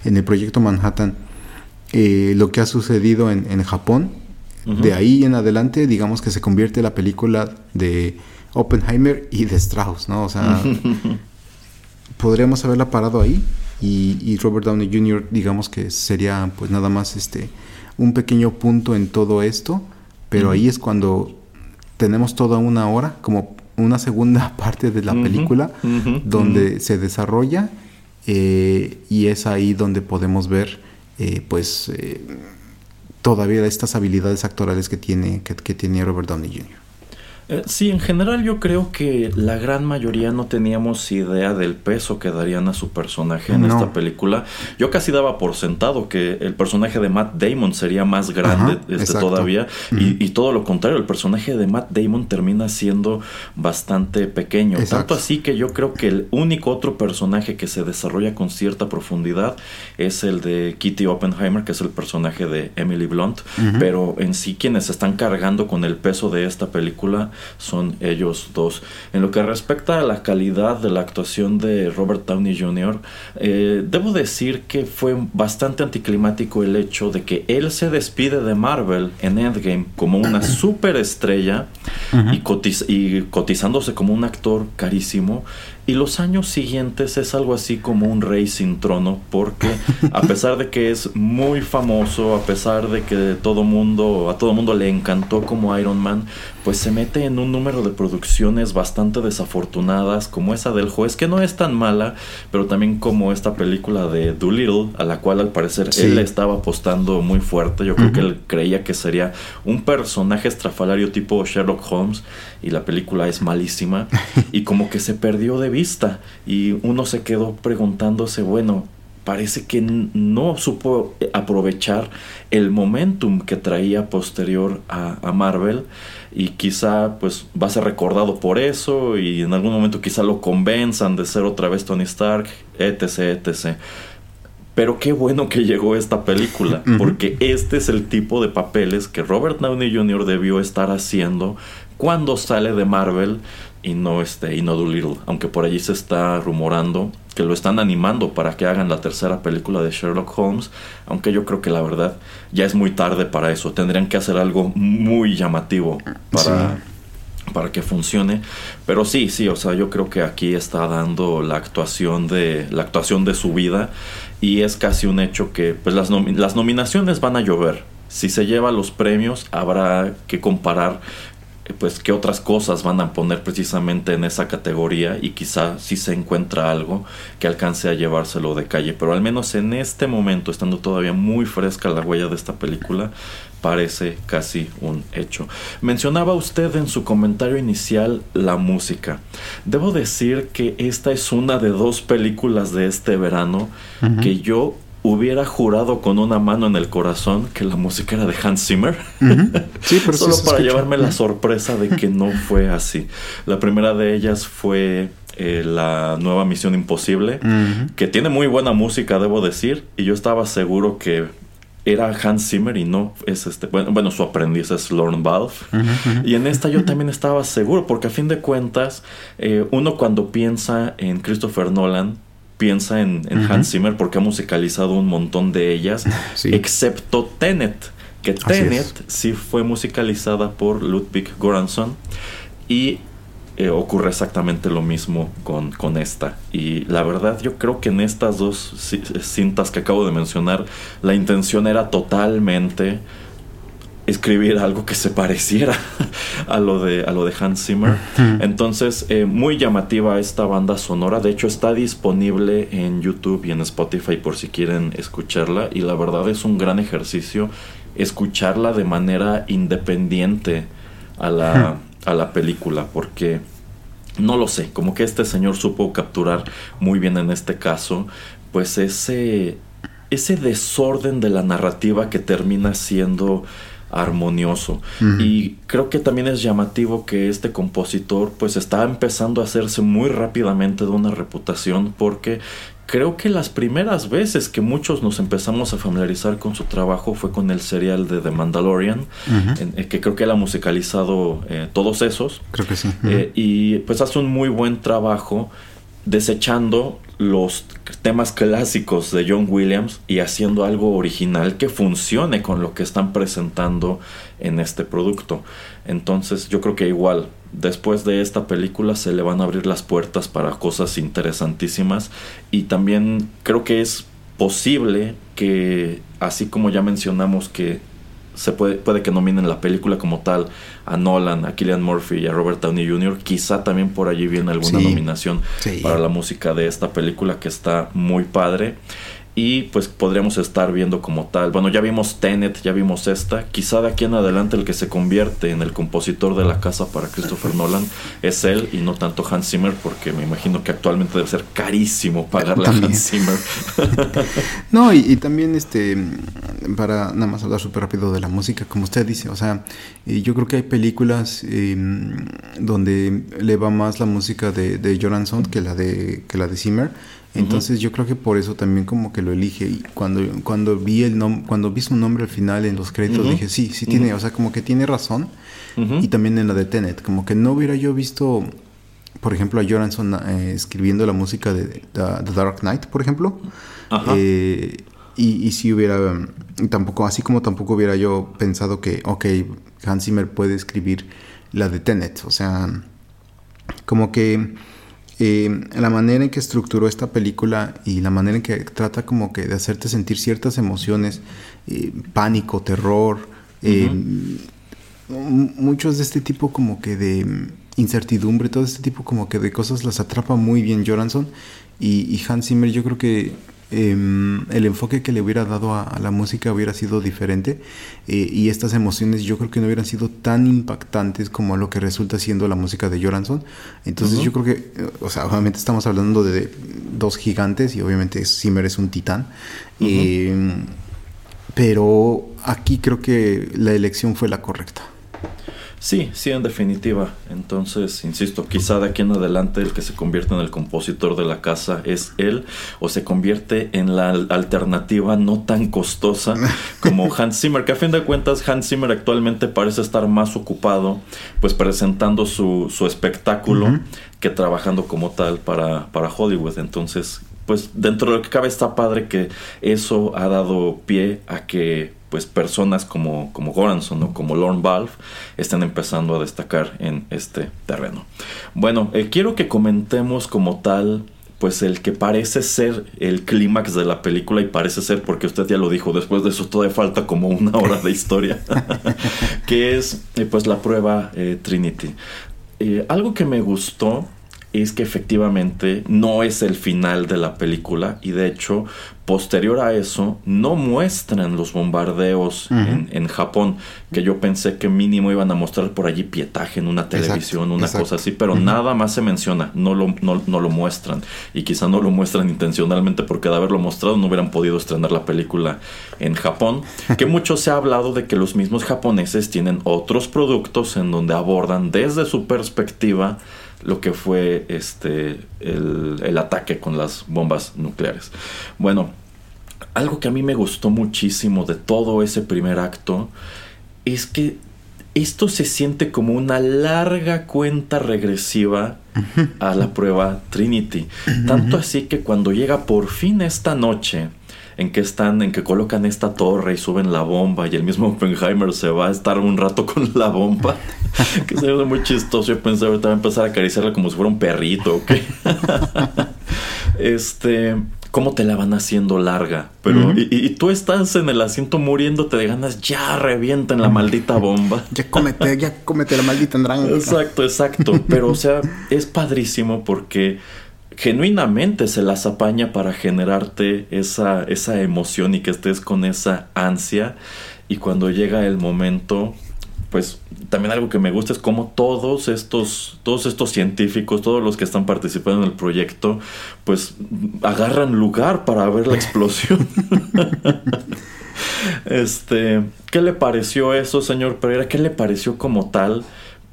en el proyecto Manhattan, eh, lo que ha sucedido en, Japón, de ahí en adelante, digamos que se convierte la película de Oppenheimer y de Strauss, ¿no? O sea, <laughs> podríamos haberla parado ahí y, Robert Downey Jr. digamos que sería pues nada más este un pequeño punto en todo esto, pero ahí es cuando tenemos toda una hora, como una segunda <laughs> parte de la película, donde se desarrolla eh, y es ahí donde podemos ver, eh, pues, eh, todavía estas habilidades actorales que tiene, que, que tiene Robert Downey Jr. Eh, sí, en general yo creo que la gran mayoría no teníamos idea del peso que darían a su personaje en esta película. Yo casi daba por sentado que el personaje de Matt Damon sería más grande este, todavía. Y, todo lo contrario, el personaje de Matt Damon termina siendo bastante pequeño. Tanto así que yo creo que el único otro personaje que se desarrolla con cierta profundidad es el de Kitty Oppenheimer, que es el personaje de Emily Blunt, pero en sí quienes están cargando con el peso de esta película son ellos dos. En lo que respecta a la calidad de la actuación de Robert Downey Jr., eh, debo decir que fue bastante anticlimático el hecho de que él se despide de Marvel en Endgame como una <clears throat> superestrella y, y cotizándose como un actor carísimo y los años siguientes es algo así como un rey sin trono, porque a <laughs> pesar de que es muy famoso, a pesar de que todo mundo, a todo mundo le encantó como Iron Man, pues se mete en un número de producciones bastante desafortunadas, como esa del juez, que no es tan mala, pero también como esta película de Doolittle, a la cual al parecer él estaba apostando muy fuerte. Yo creo que él creía que sería un personaje estrafalario tipo Sherlock Holmes, y la película es malísima, <laughs> y como que se perdió de vista y uno se quedó preguntándose, bueno, parece que no supo aprovechar el momentum que traía posterior a, Marvel y quizá pues va a ser recordado por eso y en algún momento quizá lo convenzan de ser otra vez Tony Stark, etc, etc. Pero qué bueno que llegó esta película, porque este es el tipo de papeles que Robert Downey Jr. debió estar haciendo cuando sale de Marvel y no este y no Doolittle, aunque por allí se está rumorando que lo están animando para que hagan la tercera película de Sherlock Holmes, aunque yo creo que la verdad ya es muy tarde para eso, tendrían que hacer algo muy llamativo para para que funcione, pero sí, sí, o sea, yo creo que aquí está dando la actuación de la actuación de su vida y es casi un hecho que pues las, las nominaciones van a llover. Si se lleva los premios, habrá que comparar pues qué otras cosas van a poner precisamente en esa categoría y quizá si se encuentra algo que alcance a llevárselo de calle. Pero al menos en este momento estando todavía muy fresca la huella de esta película parece casi un hecho. Mencionaba usted en su comentario inicial la música. Debo decir que esta es una de dos películas de este verano que yo hubiera jurado con una mano en el corazón que la música era de Hans Zimmer. <laughs> Solo para llevarme la sorpresa de que no fue así. La primera de ellas fue eh, la nueva Misión Imposible, que tiene muy buena música, debo decir, y yo estaba seguro que era Hans Zimmer y no es este. Bueno, su aprendiz es Lorne Balfe. Y en esta yo también estaba seguro, porque a fin de cuentas, eh, uno cuando piensa en Christopher Nolan, piensa en, Hans Zimmer porque ha musicalizado un montón de ellas, <laughs> excepto Tenet, que Tenet sí fue musicalizada por Ludwig Göransson y eh, ocurre exactamente lo mismo con, con esta. Y la verdad yo creo que en estas dos cintas que acabo de mencionar, la intención era totalmente escribir algo que se pareciera a lo de, a lo de Hans Zimmer. Entonces, eh, muy llamativa esta banda sonora. De hecho, está disponible en YouTube y en Spotify por si quieren escucharla. Y la verdad es un gran ejercicio escucharla de manera independiente a la, a la película. Porque no lo sé, como que este señor supo capturar muy bien en este caso, pues ese, ese desorden de la narrativa que termina siendo armonioso. Y creo que también es llamativo que este compositor pues está empezando a hacerse muy rápidamente de una reputación porque creo que las primeras veces que muchos nos empezamos a familiarizar con su trabajo fue con el serial de The Mandalorian, eh, que creo que él ha musicalizado eh, todos esos. Creo que sí. Eh, y pues hace un muy buen trabajo desechando los temas clásicos de John Williams y haciendo algo original que funcione con lo que están presentando en este producto. Entonces yo creo que igual, después de esta película se le van a abrir las puertas para cosas interesantísimas y también creo que es posible que así como ya mencionamos que se puede, puede que nominen la película como tal a Nolan, a Killian Murphy y a Robert Downey Jr., quizá también por allí viene alguna nominación para la música de esta película que está muy padre y pues podríamos estar viendo como tal. Bueno, ya vimos Tenet, ya vimos esta. Quizá de aquí en adelante el que se convierte en el compositor de la casa para Christopher Nolan es él y no tanto Hans Zimmer, porque me imagino que actualmente debe ser carísimo pagarle a Hans Zimmer. <laughs> no, y, también este, para nada más hablar súper rápido de la música, como usted dice, o sea, yo creo que hay películas em, donde le va más la música de, de Joranson que la de, que la de Zimmer. Entonces yo creo que por eso también como que lo elige. Y cuando, cuando vi el cuando vi su nombre al final en los créditos, dije, sí, sí tiene, o sea, como que tiene razón. Y también en la de Tenet, como que no hubiera yo visto, por ejemplo, a Joranson eh, escribiendo la música de The, Dark Knight, por ejemplo. Eh, y, y, si hubiera, tampoco, así como tampoco hubiera yo pensado que, ok, Hans Zimmer puede escribir la de Tenet. O sea, como que eh, la manera en que estructuró esta película y la manera en que trata como que de hacerte sentir ciertas emociones, eh, pánico, terror, eh, muchos de este tipo como que de incertidumbre, todo este tipo como que de cosas las atrapa muy bien Joranson y, y Hans Zimmer yo creo que Em, el enfoque que le hubiera dado a, la música hubiera sido diferente eh, y estas emociones yo creo que no hubieran sido tan impactantes como lo que resulta siendo la música de Joranson. Entonces yo creo que, o sea, obviamente estamos hablando de dos gigantes y obviamente Zimmer es un titán. Em, pero aquí creo que la elección fue la correcta. Sí, sí, en definitiva. Entonces, insisto, quizá de aquí en adelante el que se convierte en el compositor de la casa es él o se convierte en la alternativa no tan costosa como <laughs> Hans Zimmer, que a fin de cuentas Hans Zimmer actualmente parece estar más ocupado pues presentando su, su espectáculo que trabajando como tal para, para Hollywood. Entonces, pues dentro de lo que cabe está padre que eso ha dado pie a que pues personas como, como Goranson o como Lorne Valve están empezando a destacar en este terreno. Bueno, eh, quiero que comentemos como tal pues el que parece ser el clímax de la película y parece ser, porque usted ya lo dijo, después de eso todavía falta como una hora de historia, <laughs> que es eh, pues la prueba eh, Trinity. algo que me gustó es que efectivamente no es el final de la película y de hecho posterior a eso no muestran los bombardeos en, Japón que yo pensé que mínimo iban a mostrar por allí pietaje en una televisión una cosa así pero nada más se menciona no lo, no, lo muestran. Y quizá no lo muestran intencionalmente porque de haberlo mostrado no hubieran podido estrenar la película en Japón. Que mucho se ha hablado de que los mismos japoneses tienen otros productos en donde abordan desde su perspectiva lo que fue este, el, ataque con las bombas nucleares. Bueno, algo que a mí me gustó muchísimo de todo ese primer acto es que esto se siente como una larga cuenta regresiva a la prueba Trinity. Tanto así que cuando llega por fin esta noche, en que están, en que colocan esta torre y suben la bomba y el mismo <laughs> Oppenheimer se va a estar un rato <laughs> con la bomba, que se ve muy chistoso. Yo pensé ahorita va a empezar a acariciarla como si fuera un perrito, ¿ok? <laughs> este, cómo te la van haciendo larga. Pero, y, tú estás en el asiento muriéndote de ganas, ya revienten la maldita bomba. ya cómete, ya cómete la maldita naranja. Exacto, exacto. Pero, o sea, es padrísimo porque genuinamente se las apaña para generarte esa, esa emoción y que estés con esa ansia. Y cuando llega el momento, pues también algo que me gusta es cómo todos estos, todos estos científicos, todos los que están participando en el proyecto, pues agarran lugar para ver la explosión. <laughs> este, ¿qué le pareció eso, señor Pereira? ¿Qué le pareció como tal?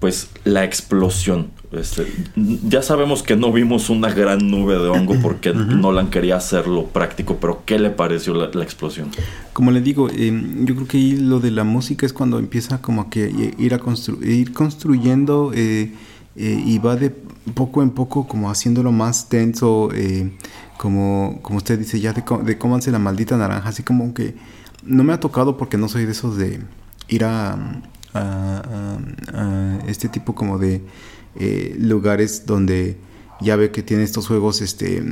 Pues la explosión. Este, ya sabemos que no vimos una gran nube de hongo porque Nolan quería hacerlo práctico, pero ¿qué le pareció la, explosión? Como le digo, em, yo creo que lo de la música es cuando empieza como que ir a ir construyendo eh, eh, y va de poco en poco como haciéndolo más tenso, eh, como, como usted dice, ya de, de cómanse la maldita naranja, así como que no me ha tocado porque no soy de esos de ir a este tipo como de eh, lugares donde ya ve que tiene estos juegos este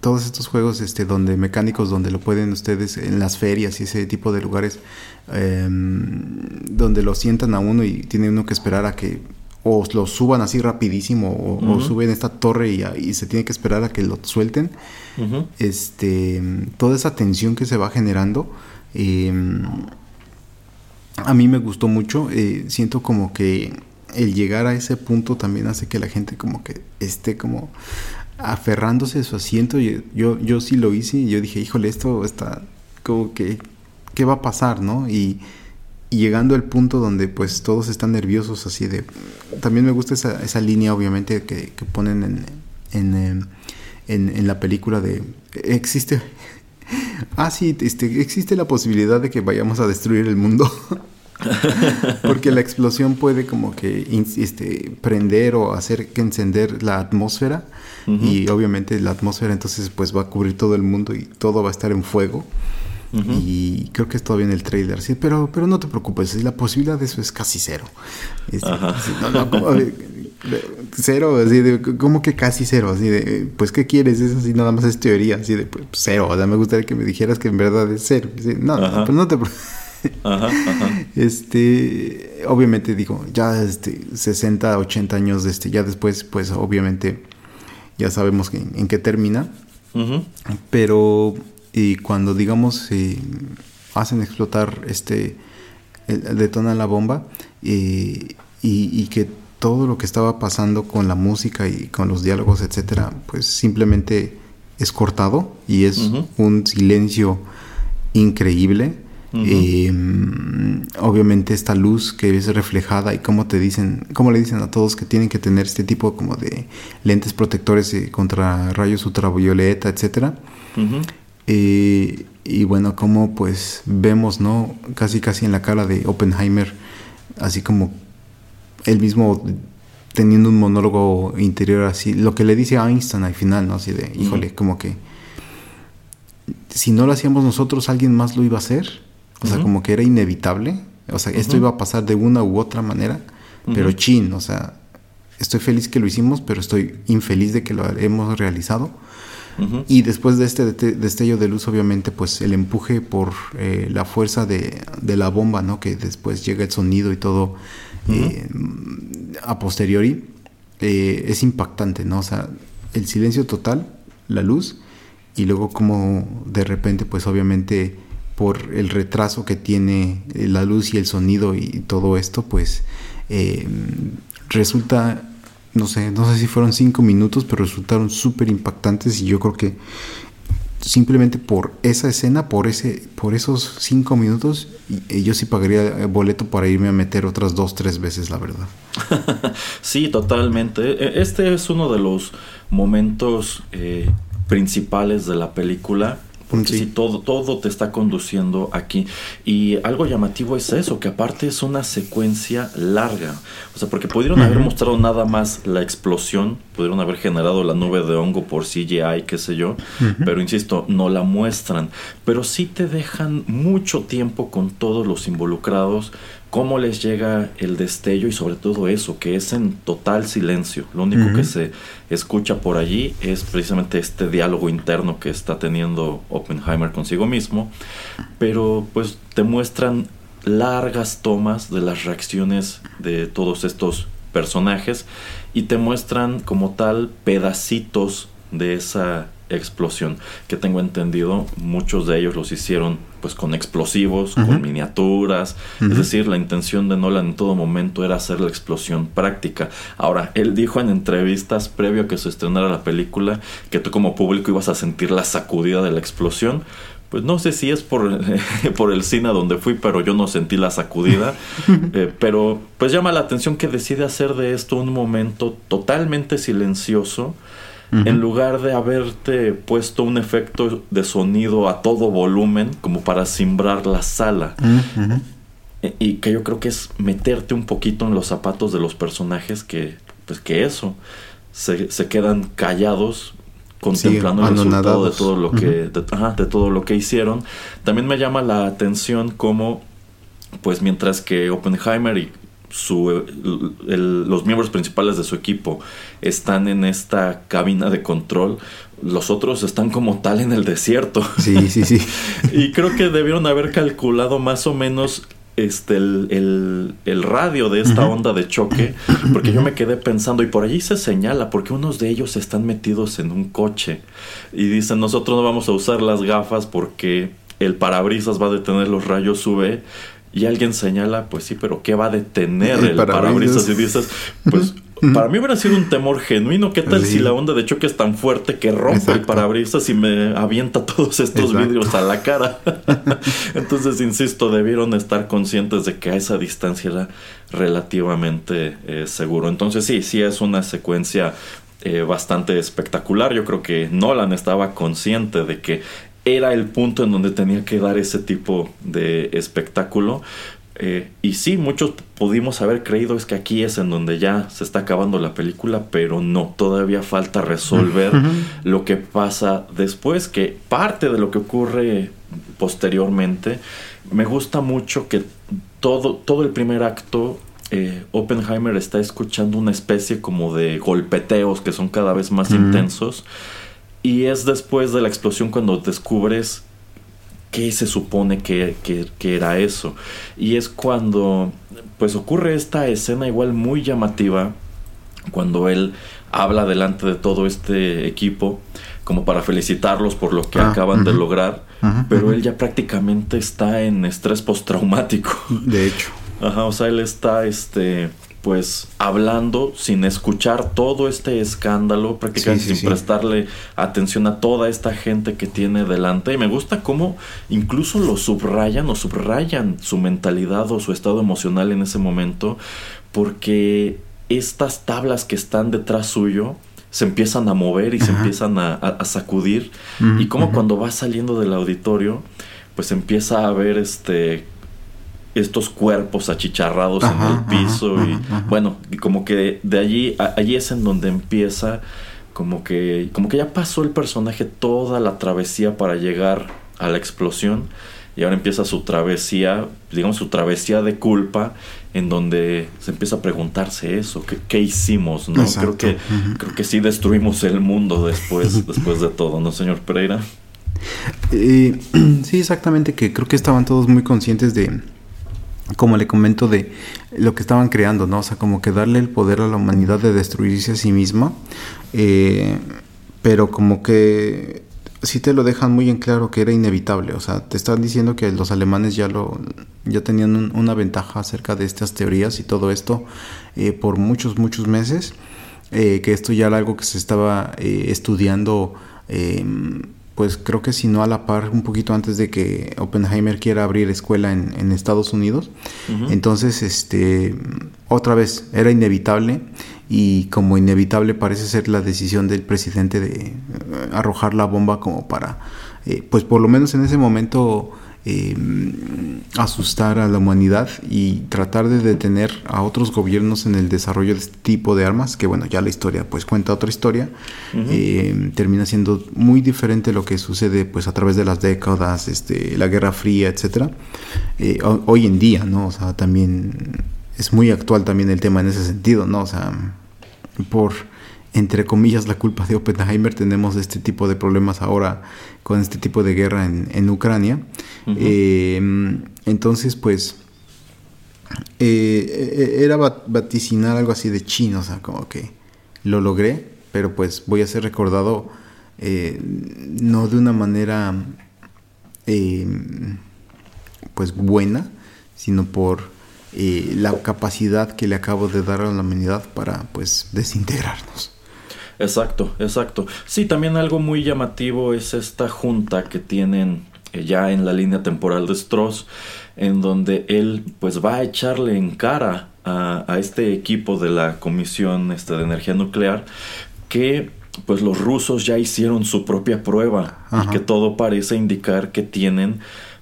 todos estos juegos este, donde mecánicos, donde lo pueden ustedes en las ferias y ese tipo de lugares, em, donde lo sientan a uno y tiene uno que esperar a que o lo suban así rapidísimo o, suben esta torre y, se tiene que esperar a que lo suelten. Este, toda esa tensión que se va generando. Em, a mí me gustó mucho. Eh, siento como que el llegar a ese punto también hace que la gente como que esté como aferrándose a su asiento. Yo, yo, yo sí lo hice y yo dije, híjole, esto está como que, ¿qué va a pasar, no? Y, llegando al punto donde pues todos están nerviosos así de... También me gusta esa, línea obviamente que, ponen en, en, en, en, la película de... Existe... Ah, sí, este, existe la posibilidad de que vayamos a destruir el mundo. <laughs> Porque la explosión puede como que este, prender o hacer que encender la atmósfera y obviamente la atmósfera entonces pues va a cubrir todo el mundo y todo va a estar en fuego. Y creo que es todavía en el trailer, sí, pero, pero no te preocupes, la posibilidad de eso es casi cero. Cero, así de, ¿cómo que casi cero? Así de, pues, ¿qué quieres? Es así, nada más es teoría, así de, pues, cero. O sea, me gustaría que me dijeras que en verdad es cero. no, pero no te preocupes. Ajá, Este, obviamente digo, ya este, 60, 80 años, este, ya después, pues obviamente ya sabemos en qué termina. Pero y cuando digamos hacen explotar este, detona la bomba y, y, que todo lo que estaba pasando con la música y con los diálogos, etcétera, pues simplemente es cortado y es un silencio increíble. Eh, obviamente esta luz que es reflejada y cómo te dicen, cómo le dicen a todos que tienen que tener este tipo como de lentes protectores eh, contra rayos ultravioleta, etcétera. Eh, y bueno, como pues vemos, ¿no? Casi casi en la cara de Oppenheimer, así como él mismo teniendo un monólogo interior así, lo que le dice a Einstein al final, ¿no? Así de, híjole, como que si no lo hacíamos nosotros, alguien más lo iba a hacer. O sea, como que era inevitable. O sea, esto iba a pasar de una u otra manera. Pero chin, o sea, estoy feliz que lo hicimos, pero estoy infeliz de que lo hemos realizado. Y después de este destello de luz, obviamente, pues el empuje por eh, la fuerza de, la bomba, ¿no? Que después llega el sonido y todo eh, a posteriori, eh, es impactante, ¿no? O sea, el silencio total, la luz, y luego como de repente, pues obviamente por el retraso que tiene eh, la luz y el sonido y todo esto, pues resulta, no sé, no sé si fueron cinco minutos, pero resultaron súper impactantes y yo creo que simplemente por esa escena, por ese, por esos cinco minutos, eh, yo sí pagaría boleto para irme a meter otras dos, tres veces, la verdad. <laughs> sí, totalmente. E, este es uno de los momentos principales de la película sí. todo, todo te está conduciendo aquí. Y algo llamativo es eso, que aparte es una secuencia larga. O sea, porque pudieron haber mostrado nada más la explosión, pudieron haber generado la nube de hongo por CGI, qué sé yo, pero insisto, no la muestran. Pero sí te dejan mucho tiempo con todos los involucrados, cómo les llega el destello y sobre todo eso, que es en total silencio. Lo único que se escucha por allí es precisamente este diálogo interno que está teniendo Oppenheimer consigo mismo, pero pues te muestran largas tomas de las reacciones de todos estos personajes y te muestran como tal pedacitos de esa explosión que tengo entendido muchos de ellos los hicieron pues con explosivos con miniaturas. Es decir la intención de Nolan en todo momento era hacer la explosión práctica. Ahora él dijo en entrevistas previo a que se estrenara la película que tú como público ibas a sentir la sacudida de la explosión. Pues no sé si es por, <laughs> por el cine donde fui, pero yo no sentí la sacudida. <laughs> Eh, pero pues llama la atención que decide hacer de esto un momento totalmente silencioso, en lugar de haberte puesto un efecto de sonido a todo volumen como para simbrar la sala. E, y que yo creo que es meterte un poquito en los zapatos de los personajes que, pues que eso, se, quedan callados contemplando el resultado de todo lo que de, todo lo que hicieron. También me llama la atención como pues mientras que Oppenheimer y su, los miembros principales de su equipo están en esta cabina de control, los otros están como tal en el desierto. Sí, sí, sí. <laughs> y creo que debieron haber calculado más o menos este, el, el, radio de esta onda de choque, porque yo me quedé pensando, y por allí se señala, porque unos de ellos están metidos en un coche y dicen, nosotros no vamos a usar las gafas porque el parabrisas va a detener los rayos UV. Y alguien señala, pues sí, pero ¿qué va a detener el, parabrisas? Y dices, pues para mí hubiera sido un temor genuino. ¿Qué tal si la onda de choque es tan fuerte que rompe el parabrisas y me avienta todos estos vidrios a la cara? <laughs> Entonces, insisto, debieron estar conscientes de que a esa distancia era relativamente eh, seguro. Entonces, sí, sí es una secuencia eh, bastante espectacular. Yo creo que Nolan estaba consciente de que era el punto en donde tenía que dar ese tipo de espectáculo. Eh, y sí, muchos pudimos haber creído es que aquí es en donde ya se está acabando la película, pero no, todavía falta resolver lo que pasa después, que parte de lo que ocurre posteriormente, me gusta mucho que todo, todo el primer acto eh, Oppenheimer está escuchando una especie como de golpeteos que son cada vez más intensos. Y es después de la explosión cuando descubres qué se supone que, era eso. Y es cuando pues ocurre esta escena igual muy llamativa, cuando él habla delante de todo este equipo, como para felicitarlos por lo que ah, acaban de lograr, pero él ya prácticamente está en estrés postraumático. De hecho. Ajá, o sea, él está este pues hablando sin escuchar todo este escándalo, prácticamente sin prestarle atención a toda esta gente que tiene delante. Y me gusta cómo incluso lo subrayan o subrayan su mentalidad o su estado emocional en ese momento, porque estas tablas que están detrás suyo se empiezan a mover y se empiezan a, sacudir. y como cuando va saliendo del auditorio, pues empieza a ver este estos cuerpos achicharrados en el piso y bueno, y como que de allí allí es en donde empieza como que como que ya pasó el personaje toda la travesía para llegar a la explosión y ahora empieza su travesía, digamos su travesía de culpa en donde se empieza a preguntarse eso, ¿qué, qué hicimos? ¿no? Creo que creo que sí destruimos el mundo después <laughs> después de todo, ¿no, señor Pereira? Eh, <clears throat> sí, exactamente, que creo que estaban todos muy conscientes de, como le comento, de lo que estaban creando, ¿no? O sea, como que darle el poder a la humanidad de destruirse a sí misma, eh, pero como que sí te lo dejan muy en claro que era inevitable, o sea, te están diciendo que los alemanes ya lo ya tenían una ventaja acerca de estas teorías y todo esto eh, por muchos muchos meses, eh, que esto ya era algo que se estaba estudiando pues creo que si no a la par, un poquito antes de que Oppenheimer quiera abrir escuela en, Estados Unidos. Entonces, este, otra vez, era inevitable y como inevitable parece ser la decisión del presidente de eh, arrojar la bomba como para, eh, pues por lo menos en ese momento eh, asustar a la humanidad y tratar de detener a otros gobiernos en el desarrollo de este tipo de armas, que bueno, ya la historia pues cuenta otra historia, eh, termina siendo muy diferente lo que sucede pues a través de las décadas, este, la Guerra Fría, etcétera, eh, hoy en día, ¿no? O sea, también es muy actual también el tema en ese sentido, ¿no? O sea, por entre comillas, la culpa de Oppenheimer. Tenemos este tipo de problemas ahora con este tipo de guerra en, Ucrania. Eh, entonces, pues, eh, era vaticinar algo así de chino, o sea, como que lo logré, pero pues voy a ser recordado eh, no de una manera, pues, buena, sino por la capacidad que le acabo de dar a la humanidad para, pues, desintegrarnos. Exacto, exacto. Sí, también algo muy llamativo es esta junta que tienen eh, ya en la línea temporal de Stross, en donde él pues va a echarle en cara a, este equipo de la Comisión este, de Energía Nuclear que pues los rusos ya hicieron su propia prueba y que todo parece indicar que tienen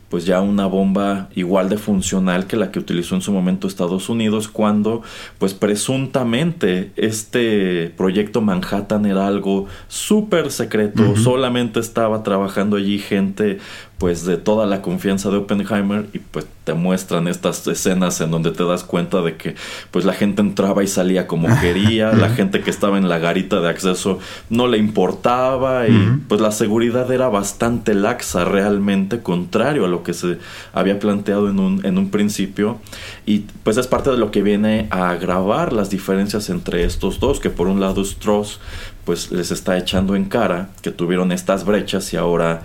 pues ya una bomba igual de funcional que la que utilizó en su momento Estados Unidos cuando pues presuntamente este proyecto Manhattan era algo súper secreto, solamente estaba trabajando allí gente pues de toda la confianza de Oppenheimer y pues te muestran estas escenas en donde te das cuenta de que pues la gente entraba y salía como <laughs> quería, la gente que estaba en la garita de acceso no le importaba y pues la seguridad era bastante laxa realmente, contrario a lo que se había planteado en un, en un principio. Y pues es parte de lo que viene a agravar las diferencias entre estos dos, que por un lado Strauss pues les está echando en cara que tuvieron estas brechas y ahora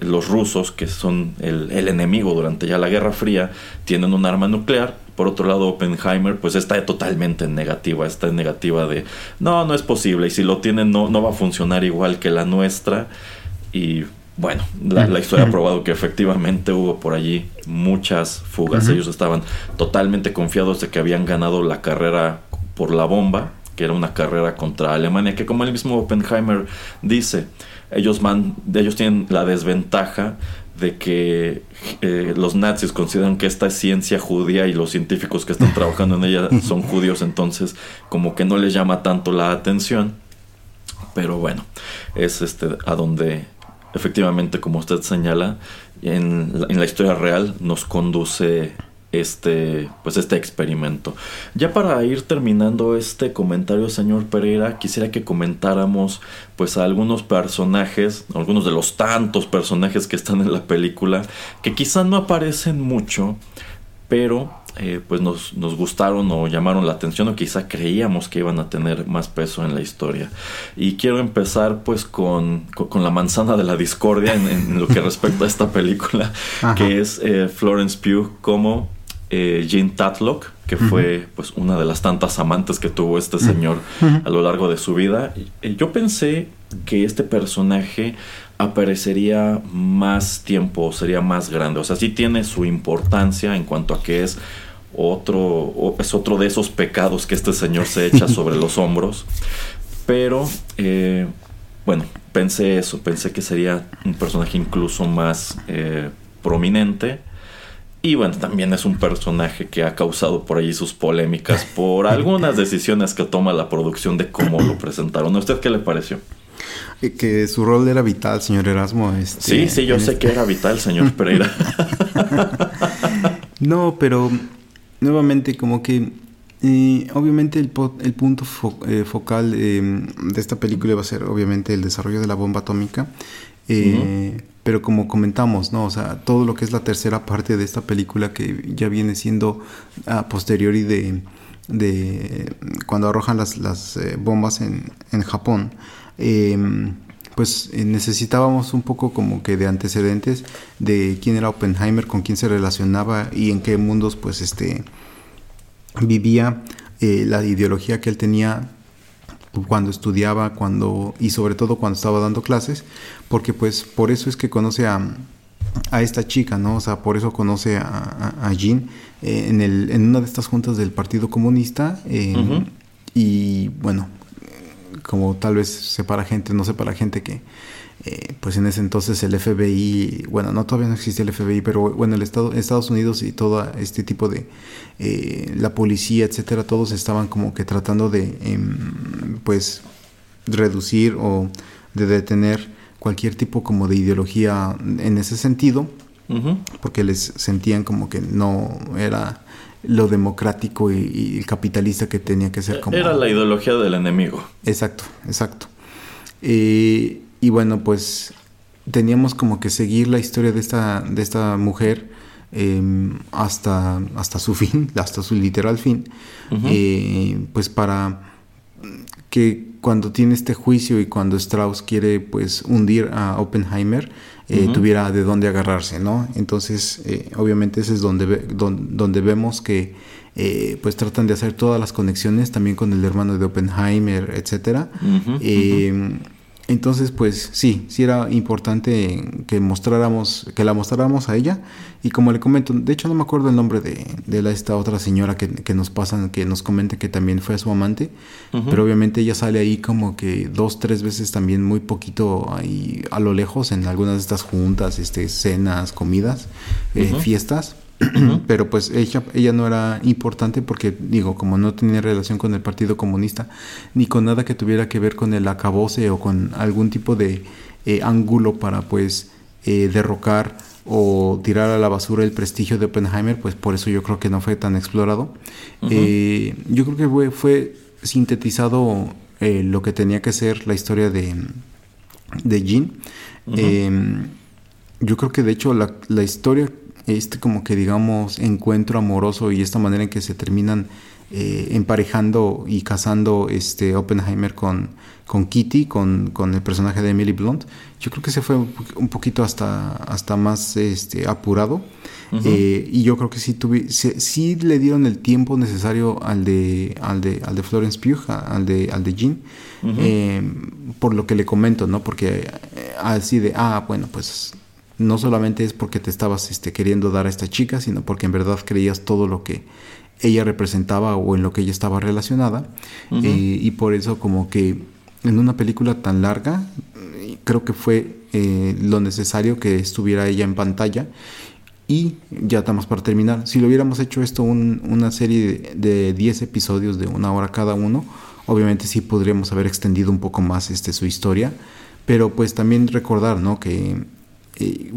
los rusos, que son el, enemigo durante ya la Guerra Fría, tienen un arma nuclear. Por otro lado, Oppenheimer pues está totalmente negativa, está en negativa de no, no es posible y si lo tienen no, no va a funcionar igual que la nuestra. Y bueno, la, historia ha probado que efectivamente hubo por allí muchas fugas. Ellos estaban totalmente confiados de que habían ganado la carrera por la bomba que era una carrera contra Alemania, que como el mismo Oppenheimer dice, ellos, man, ellos tienen la desventaja de que eh, los nazis consideran que esta es ciencia judía y los científicos que están <laughs> trabajando en ella son judíos, entonces como que no les llama tanto la atención. Pero bueno, es este a donde efectivamente, como usted señala, en en la historia real nos conduce este pues este experimento. Ya para ir terminando este comentario, señor Pereira, quisiera que comentáramos pues a algunos personajes, algunos de los tantos personajes que están en la película que quizá no aparecen mucho, pero eh, pues nos, nos, gustaron o llamaron la atención o quizá creíamos que iban a tener más peso en la historia. Y quiero empezar pues con, con, la manzana de la discordia en, lo que respecta a esta película, <laughs> que es eh, Florence Pugh como eh, Jean Tatlock, que fue pues una de las tantas amantes que tuvo este señor a lo largo de su vida. Eh, yo pensé que este personaje aparecería más tiempo, sería más grande. O sea, sí tiene su importancia en cuanto a que es otro, es otro de esos pecados que este señor se echa <laughs> sobre los hombros. Pero, eh, bueno, pensé eso, pensé que sería un personaje incluso más eh, prominente y bueno, también es un personaje que ha causado por ahí sus polémicas por algunas <laughs> decisiones que toma la producción de cómo lo presentaron. ¿A usted qué le pareció? Eh, que su rol era vital, señor Erasmo. Este, sí, sí, yo sé este que era vital, señor <laughs> Pereira. <laughs> no, pero nuevamente como que eh, obviamente el, el punto eh, focal de esta película va a ser obviamente el desarrollo de la bomba atómica. Pero como comentamos, ¿no? O sea, todo lo que es la tercera parte de esta película que ya viene siendo a posteriori de, de cuando arrojan las, las eh, bombas en, en Japón, em, pues eh, necesitábamos un poco como que de antecedentes de quién era Oppenheimer, con quién se relacionaba y en qué mundos pues este vivía eh, la ideología que él tenía cuando estudiaba, cuando y sobre todo cuando estaba dando clases, porque pues por eso es que conoce a, a esta chica, ¿no? O sea, por eso conoce a, a, Jean eh, en, el, en una de estas juntas del Partido Comunista eh, y bueno, como tal vez separa gente, no separa gente que eh, pues en ese entonces el FBI, bueno, no todavía no existía el FBI, pero bueno, el Estado, Estados Unidos y todo este tipo de, eh, la policía, etcétera, todos estaban como que tratando de, em, pues, reducir o de detener cualquier tipo como de ideología en ese sentido, porque les sentían como que no era lo democrático y, capitalista que tenía que ser como... Era la ideología del enemigo. Exacto, exacto. Eh, y bueno, pues teníamos como que seguir la historia de esta, de esta mujer em, hasta, hasta su <laughs> fin, hasta su literal fin, eh, pues para que cuando tiene este juicio y cuando Strauss quiere pues hundir a Oppenheimer, eh, tuviera de dónde agarrarse, ¿no? Entonces, eh, obviamente ese es donde, donde, vemos que pues tratan de hacer todas las conexiones también con el hermano de Oppenheimer, etcétera. Entonces, pues sí, sí era importante que mostráramos, que la mostráramos a ella. Y como le comento, de hecho no me acuerdo el nombre de, de la, esta otra señora que, que, nos pasan, que nos comente que también fue su amante. Pero obviamente ella sale ahí como que dos, tres veces también muy poquito ahí a lo lejos en algunas de estas juntas, este, cenas, comidas, eh, fiestas. <clears throat> pero pues ella, ella no era importante porque, digo, como no tenía relación con el Partido Comunista, ni con nada que tuviera que ver con el acabose o con algún tipo de eh, ángulo para pues eh, derrocar o tirar a la basura el prestigio de Oppenheimer, pues por eso yo creo que no fue tan explorado. Eh, yo creo que fue, fue sintetizado eh, lo que tenía que ser la historia de, de Jean. Em, yo creo que de hecho la, la, historia, este como que digamos encuentro amoroso y esta manera en que se terminan eh, emparejando y casando este Oppenheimer con, con Kitty, con, con, el personaje de Emily Blunt, yo creo que se fue un poquito hasta, hasta más este, apurado. Eh, y yo creo que sí, tuve, sí, le dieron el tiempo necesario al de, al de, al de Florence Pugh, al de, al de Jean, eh, por lo que le comento, ¿no? Porque así de, ah, bueno, pues no solamente es porque te estabas este, queriendo dar a esta chica, sino porque en verdad creías todo lo que ella representaba o en lo que ella estaba relacionada. Eh, y por eso como que en una película tan larga, creo que fue eh, lo necesario que estuviera ella en pantalla. Y ya estamos para terminar. Si lo hubiéramos hecho esto una serie de 10 episodios de una hora cada uno, obviamente sí podríamos haber extendido un poco más este, su historia. Pero pues también recordar, ¿no? Que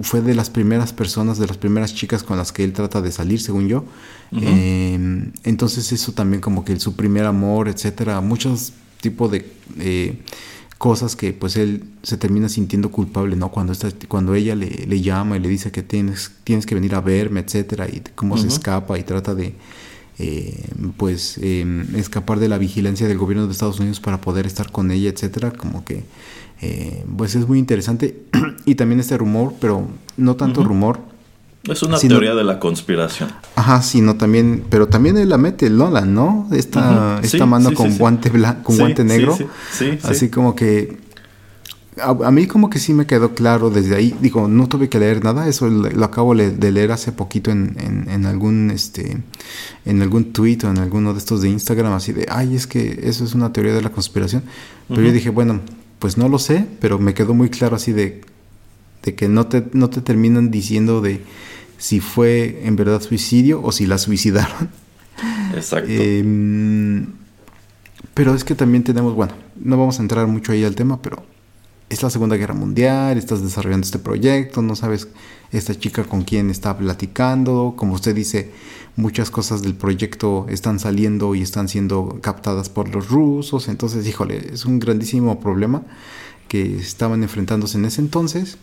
fue de las primeras personas, de las primeras chicas con las que él trata de salir, según yo. Em, entonces eso también como que su primer amor, etcétera, muchos tipos de eh, cosas que pues él se termina sintiendo culpable, ¿no? Cuando, está, cuando ella le, llama y le dice que tienes, tienes que venir a verme, etcétera, y cómo se escapa y trata de eh, pues em, escapar de la vigilancia del gobierno de Estados Unidos para poder estar con ella, etcétera, como que eh, pues es muy interesante. <clears throat> y también este rumor, pero no tanto rumor. Es una teoría de la conspiración. Ajá, sino también, pero también él la mete Lola, ¿no? Esta, esta mano con guante blanco, con guante negro. Así como que a, mí como que sí me quedó claro desde ahí. Digo, no tuve que leer nada, eso lo, acabo de leer hace poquito en, en, algún este en algún tweet o en alguno de estos de Instagram, así de ay es que eso es una teoría de la conspiración. Pero yo dije, bueno, pues no lo sé, pero me quedó muy claro así de, de que no te, no te terminan diciendo de si fue en verdad suicidio o si la suicidaron. <laughs> Exacto. Em, pero es que también tenemos, bueno, no vamos a entrar mucho ahí al tema, pero es la Segunda Guerra Mundial, estás desarrollando este proyecto, no sabes esta chica con quién está platicando, como usted dice, muchas cosas del proyecto están saliendo y están siendo captadas por los rusos, entonces, híjole, es un grandísimo problema que estaban enfrentándose en ese entonces.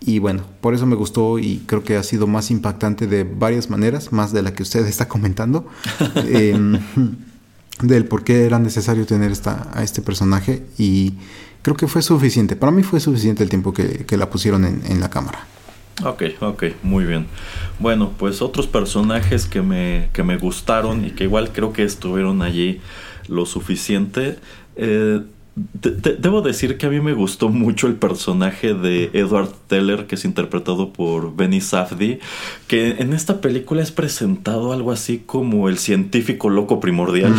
Y bueno, por eso me gustó y creo que ha sido más impactante de varias maneras, más de la que usted <laughs> está comentando, <laughs> em, del por qué era necesario tener esta, a este personaje y creo que fue suficiente. Para mí fue suficiente el tiempo que, la pusieron en la cámara. Ok, ok, muy bien. Bueno, pues otros personajes que me, que me gustaron y que igual creo que estuvieron allí lo suficiente. Eh, debo decir que a mí me gustó mucho el personaje de Edward Teller, que es interpretado por Benny Safdie, que en esta película es presentado algo así como el científico loco primordial,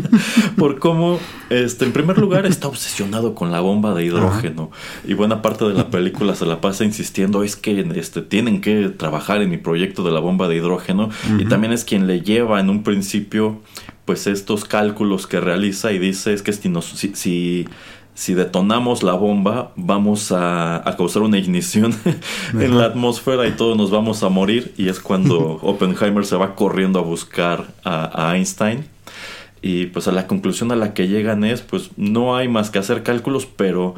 <laughs> por cómo, este, en primer lugar, está obsesionado con la bomba de hidrógeno, y buena parte de la película se la pasa insistiendo, es que este, tienen que trabajar en mi proyecto de la bomba de hidrógeno, y también es quien le lleva en un principio pues estos cálculos que realiza y dice es que si, si, si, detonamos la bomba vamos a, causar una ignición <laughs> en la atmósfera y todos nos vamos a morir y es cuando <laughs> Oppenheimer se va corriendo a buscar a, Einstein. Y pues a la conclusión a la que llegan es pues no hay más que hacer cálculos pero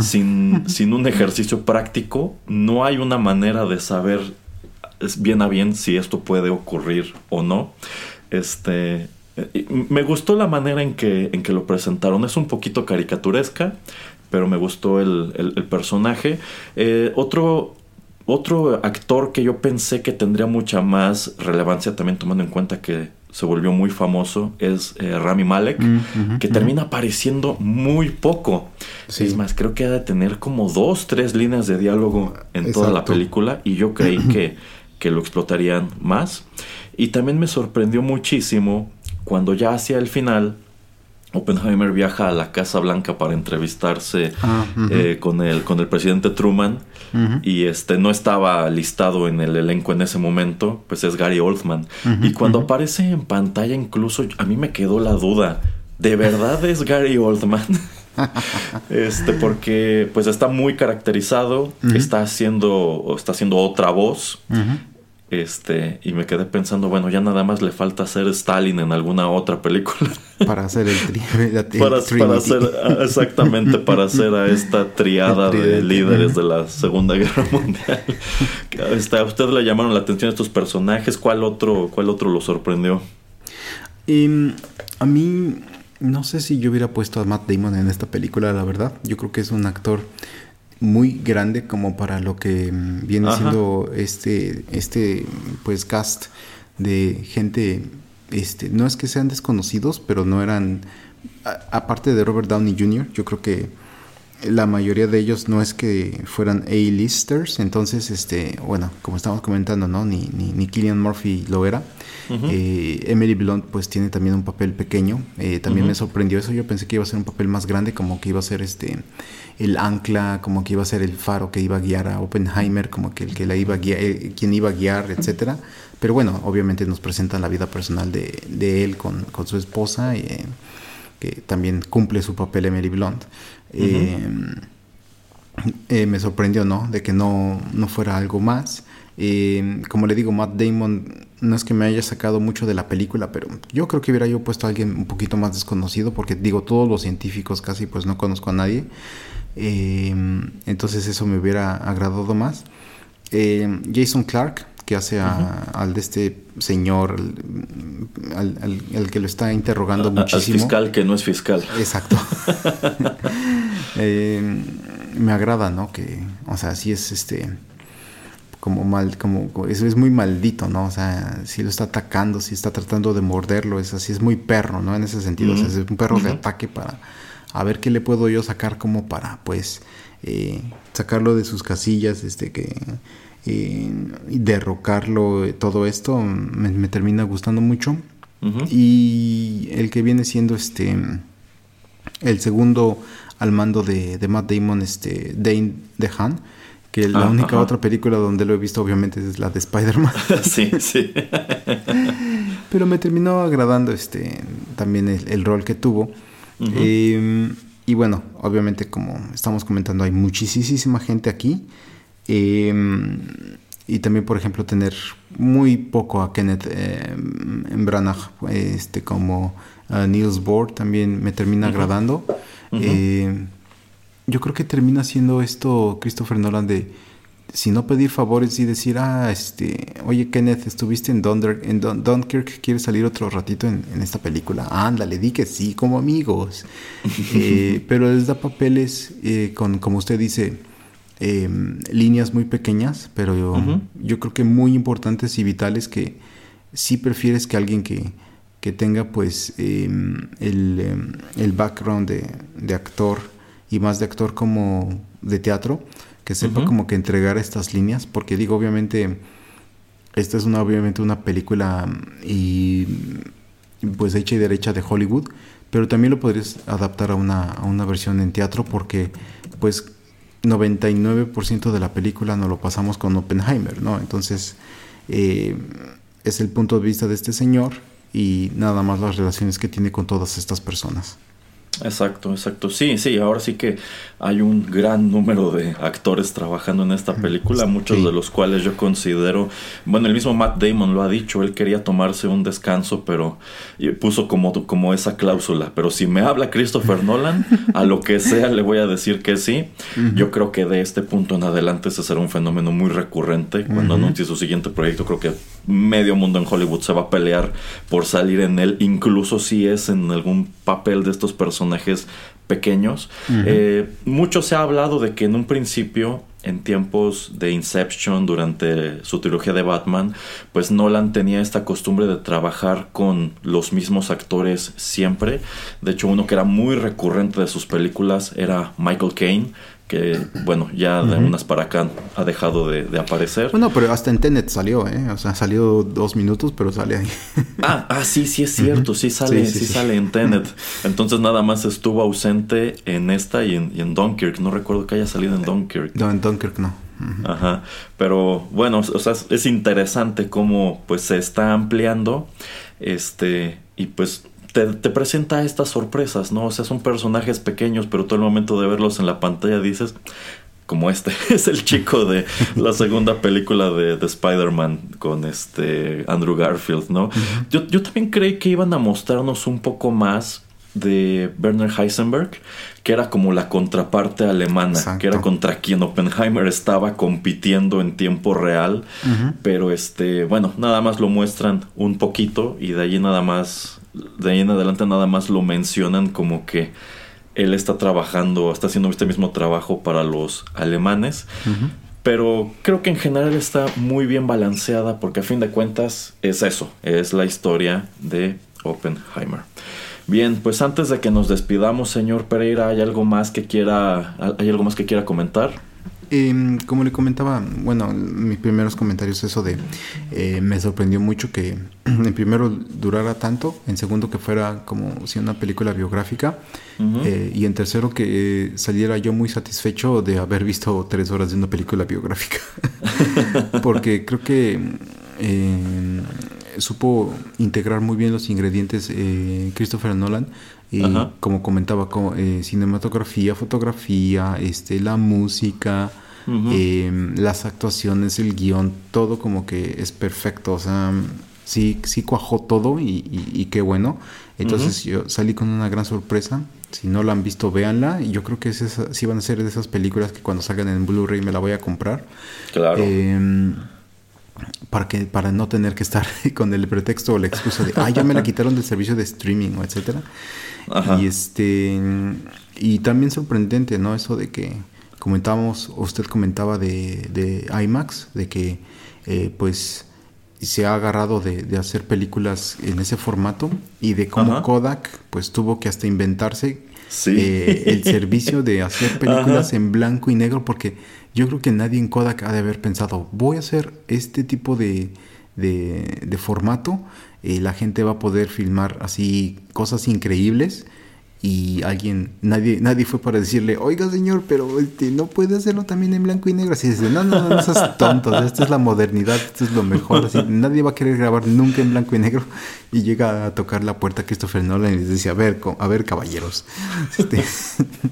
sin, <laughs> sin un ejercicio práctico no hay una manera de saber bien a bien si esto puede ocurrir o no. Este me gustó la manera en que, en que lo presentaron. Es un poquito caricaturesca, pero me gustó el, personaje. Eh, otro, otro actor que yo pensé que tendría mucha más relevancia, también tomando en cuenta que se volvió muy famoso, es eh, Rami Malek, mm, que termina apareciendo muy poco. Es más, creo que ha de tener como dos, tres líneas de diálogo en toda la película y yo creí <clears throat> que, que lo explotarían más. Y también me sorprendió muchísimo cuando ya hacia el final, Oppenheimer viaja a la Casa Blanca para entrevistarse ah, eh, con, el, con el presidente Truman y este no estaba listado en el elenco en ese momento, pues es Gary Oldman. y cuando aparece en pantalla incluso a mí me quedó la duda, ¿de verdad es Gary Oldman? <laughs> este, porque pues está muy caracterizado, está haciendo, está haciendo otra voz. Este, y me quedé pensando, bueno, ya nada más le falta hacer Stalin en alguna otra película. Para hacer el, <laughs> para, hacer, ah, exactamente, para hacer a esta triada de líderes de la Segunda Guerra <laughs> Mundial. Este, a usted le llamaron la atención estos personajes, ¿cuál otro, cuál otro lo sorprendió? Em, a mí, no sé si yo hubiera puesto a Matt Damon en esta película, la verdad. Yo creo que es un actor muy grande como para lo que mm, viene siendo este, este pues cast de gente, este, no es que sean desconocidos, pero no eran, aparte de Robert Downey Jr., yo creo que la mayoría de ellos no es que fueran A-listers, entonces, este, bueno, como estamos comentando, ¿no? Ni, ni, ni Killian Murphy lo era. Eh, Emily Blunt pues tiene también un papel pequeño. Eh, también me sorprendió eso. Yo pensé que iba a ser un papel más grande, como que iba a ser este el ancla, como que iba a ser el faro que iba a guiar a Oppenheimer, como que el que la iba a guiar, eh, quien iba a guiar, etcétera. Pero bueno, obviamente nos presentan la vida personal de, de él con, con, su esposa, que también cumple su papel Emily Blunt. Me sorprendió, ¿no? De que no, no fuera algo más. Eh, como le digo, Matt Damon no es que me haya sacado mucho de la película, pero yo creo que hubiera yo puesto a alguien un poquito más desconocido, porque digo, todos los científicos casi pues no conozco a nadie. Eh, entonces eso me hubiera agradado más. Eh, Jason Clark, que hace al de este señor, al, que lo está interrogando muchísimo. Al fiscal que no es fiscal. Exacto. <laughs> <laughs> me agrada, ¿no? Que, o sea, sí es este como mal, como eso es muy maldito, ¿no? O sea, si lo está atacando, si está tratando de morderlo, es así, es muy perro, ¿no? En ese sentido, o sea, es un perro de ataque para a ver qué le puedo yo sacar como para, pues, eh, sacarlo de sus casillas, este, que derrocarlo, eh, todo esto me, termina gustando mucho. Y el que viene siendo este, el segundo al mando de, de Matt Damon, este, Dane DeHaan, que la única otra película donde lo he visto obviamente es la de Spider-Man. <laughs> sí, sí. <laughs> Pero me terminó agradando este también el, rol que tuvo. Em, y bueno, obviamente como estamos comentando, hay muchísima gente aquí. Em, y también, por ejemplo, tener muy poco a Kenneth eh, Branagh este, como a Niels Bohr también me termina agradando yo creo que termina siendo esto Christopher Nolan de si no pedir favores y decir, ah, este, oye Kenneth, estuviste en, en Dunkirk, ¿quieres salir otro ratito en, esta película? Ándale, di que sí, como amigos. <laughs> Eh, pero les da papeles eh, con, como usted dice, em, líneas muy pequeñas, pero yo, yo, creo que muy importantes y vitales que sí prefieres que alguien que, que tenga pues em, el, em, el, background de, de actor y más de actor como de teatro, que sepa como que entregar estas líneas, porque digo, obviamente, esta es una, obviamente una película y pues hecha y derecha de Hollywood, pero también lo podrías adaptar a una, a una versión en teatro porque pues 99% de la película nos lo pasamos con Oppenheimer, ¿no? Entonces eh, es el punto de vista de este señor y nada más las relaciones que tiene con todas estas personas. Exacto, exacto. Sí, sí, ahora sí que hay un gran número de actores trabajando en esta película, muchos de los cuales yo considero, bueno, el mismo Matt Damon lo ha dicho, él quería tomarse un descanso, pero puso como, como esa cláusula, pero si me habla Christopher Nolan, a lo que sea le voy a decir que sí. Yo creo que de este punto en adelante ese será un fenómeno muy recurrente. Cuando anuncie su siguiente proyecto, creo que medio mundo en Hollywood se va a pelear por salir en él, incluso si es en algún papel de estos personajes pequeños. Eh, mucho se ha hablado de que en un principio, en tiempos de Inception, durante su trilogía de Batman, pues Nolan tenía esta costumbre de trabajar con los mismos actores siempre. De hecho, uno que era muy recurrente de sus películas era Michael Caine que bueno, ya de unas para acá ha dejado de, aparecer. Bueno, pero hasta en Tenet salió, ¿eh? O sea, salió dos minutos, pero sale ahí. <laughs> ah, ah, sí, sí es cierto, sí sale, sí, sale en Tenet. Entonces nada más estuvo ausente en esta y en, y en, Dunkirk. No recuerdo que haya salido en Dunkirk. No, en Dunkirk no. Ajá. Pero bueno, o sea, es interesante cómo pues se está ampliando. Este, y pues te, te, presenta estas sorpresas, ¿no? O sea, son personajes pequeños, pero todo el momento de verlos en la pantalla dices, como este, <laughs> es el chico de la segunda película de, de Spider-Man con este Andrew Garfield, ¿no? yo, yo también creí que iban a mostrarnos un poco más de Werner Heisenberg, que era como la contraparte alemana, que era contra quien Oppenheimer estaba compitiendo en tiempo real, pero este, bueno, nada más lo muestran un poquito y de ahí nada más, de ahí en adelante nada más lo mencionan como que él está trabajando, está haciendo este mismo trabajo para los alemanes. Pero creo que en general está muy bien balanceada porque a fin de cuentas es eso, es la historia de Oppenheimer. Bien, pues antes de que nos despidamos, señor Pereira, ¿hay algo más que quiera, hay algo más que quiera comentar? Eh, como le comentaba, bueno, mis primeros comentarios, eso de eh, me sorprendió mucho que <clears throat> en primero durara tanto, en segundo que fuera como si una película biográfica eh, y en tercero que saliera yo muy satisfecho de haber visto tres horas de una película biográfica, <laughs> porque creo que eh, supo integrar muy bien los ingredientes eh, Christopher Nolan y como comentaba como, eh, cinematografía fotografía este la música em, las actuaciones el guion todo como que es perfecto. O sea sí sí cuajó todo y, qué bueno. Entonces yo salí con una gran sorpresa. Si no la han visto véanla. Y yo creo que es esa, sí van a ser de esas películas que cuando salgan en Blu-ray me la voy a comprar. Claro. Em, para que para no tener que estar <laughs> con el pretexto o la excusa de ah ya me la quitaron del servicio de streaming o etcétera y este y también sorprendente no eso de que comentábamos usted comentaba de, de IMAX de que eh, pues se ha agarrado de, hacer películas en ese formato y de cómo Kodak pues tuvo que hasta inventarse eh, el servicio de hacer <laughs> películas en blanco y negro porque yo creo que nadie en Kodak ha de haber pensado, voy a hacer este tipo de, de, formato, y la gente va a poder filmar así cosas increíbles y alguien, nadie, nadie fue para decirle, oiga señor, pero este, no puede hacerlo también en blanco y negro. Así dice, no, no, no, seas tonto, esta es la modernidad, esto es lo mejor. Así, nadie va a querer grabar nunca en blanco y negro. <laughs> Y llega a tocar la puerta Christopher Nolan y les dice, a ver, a ver caballeros, este,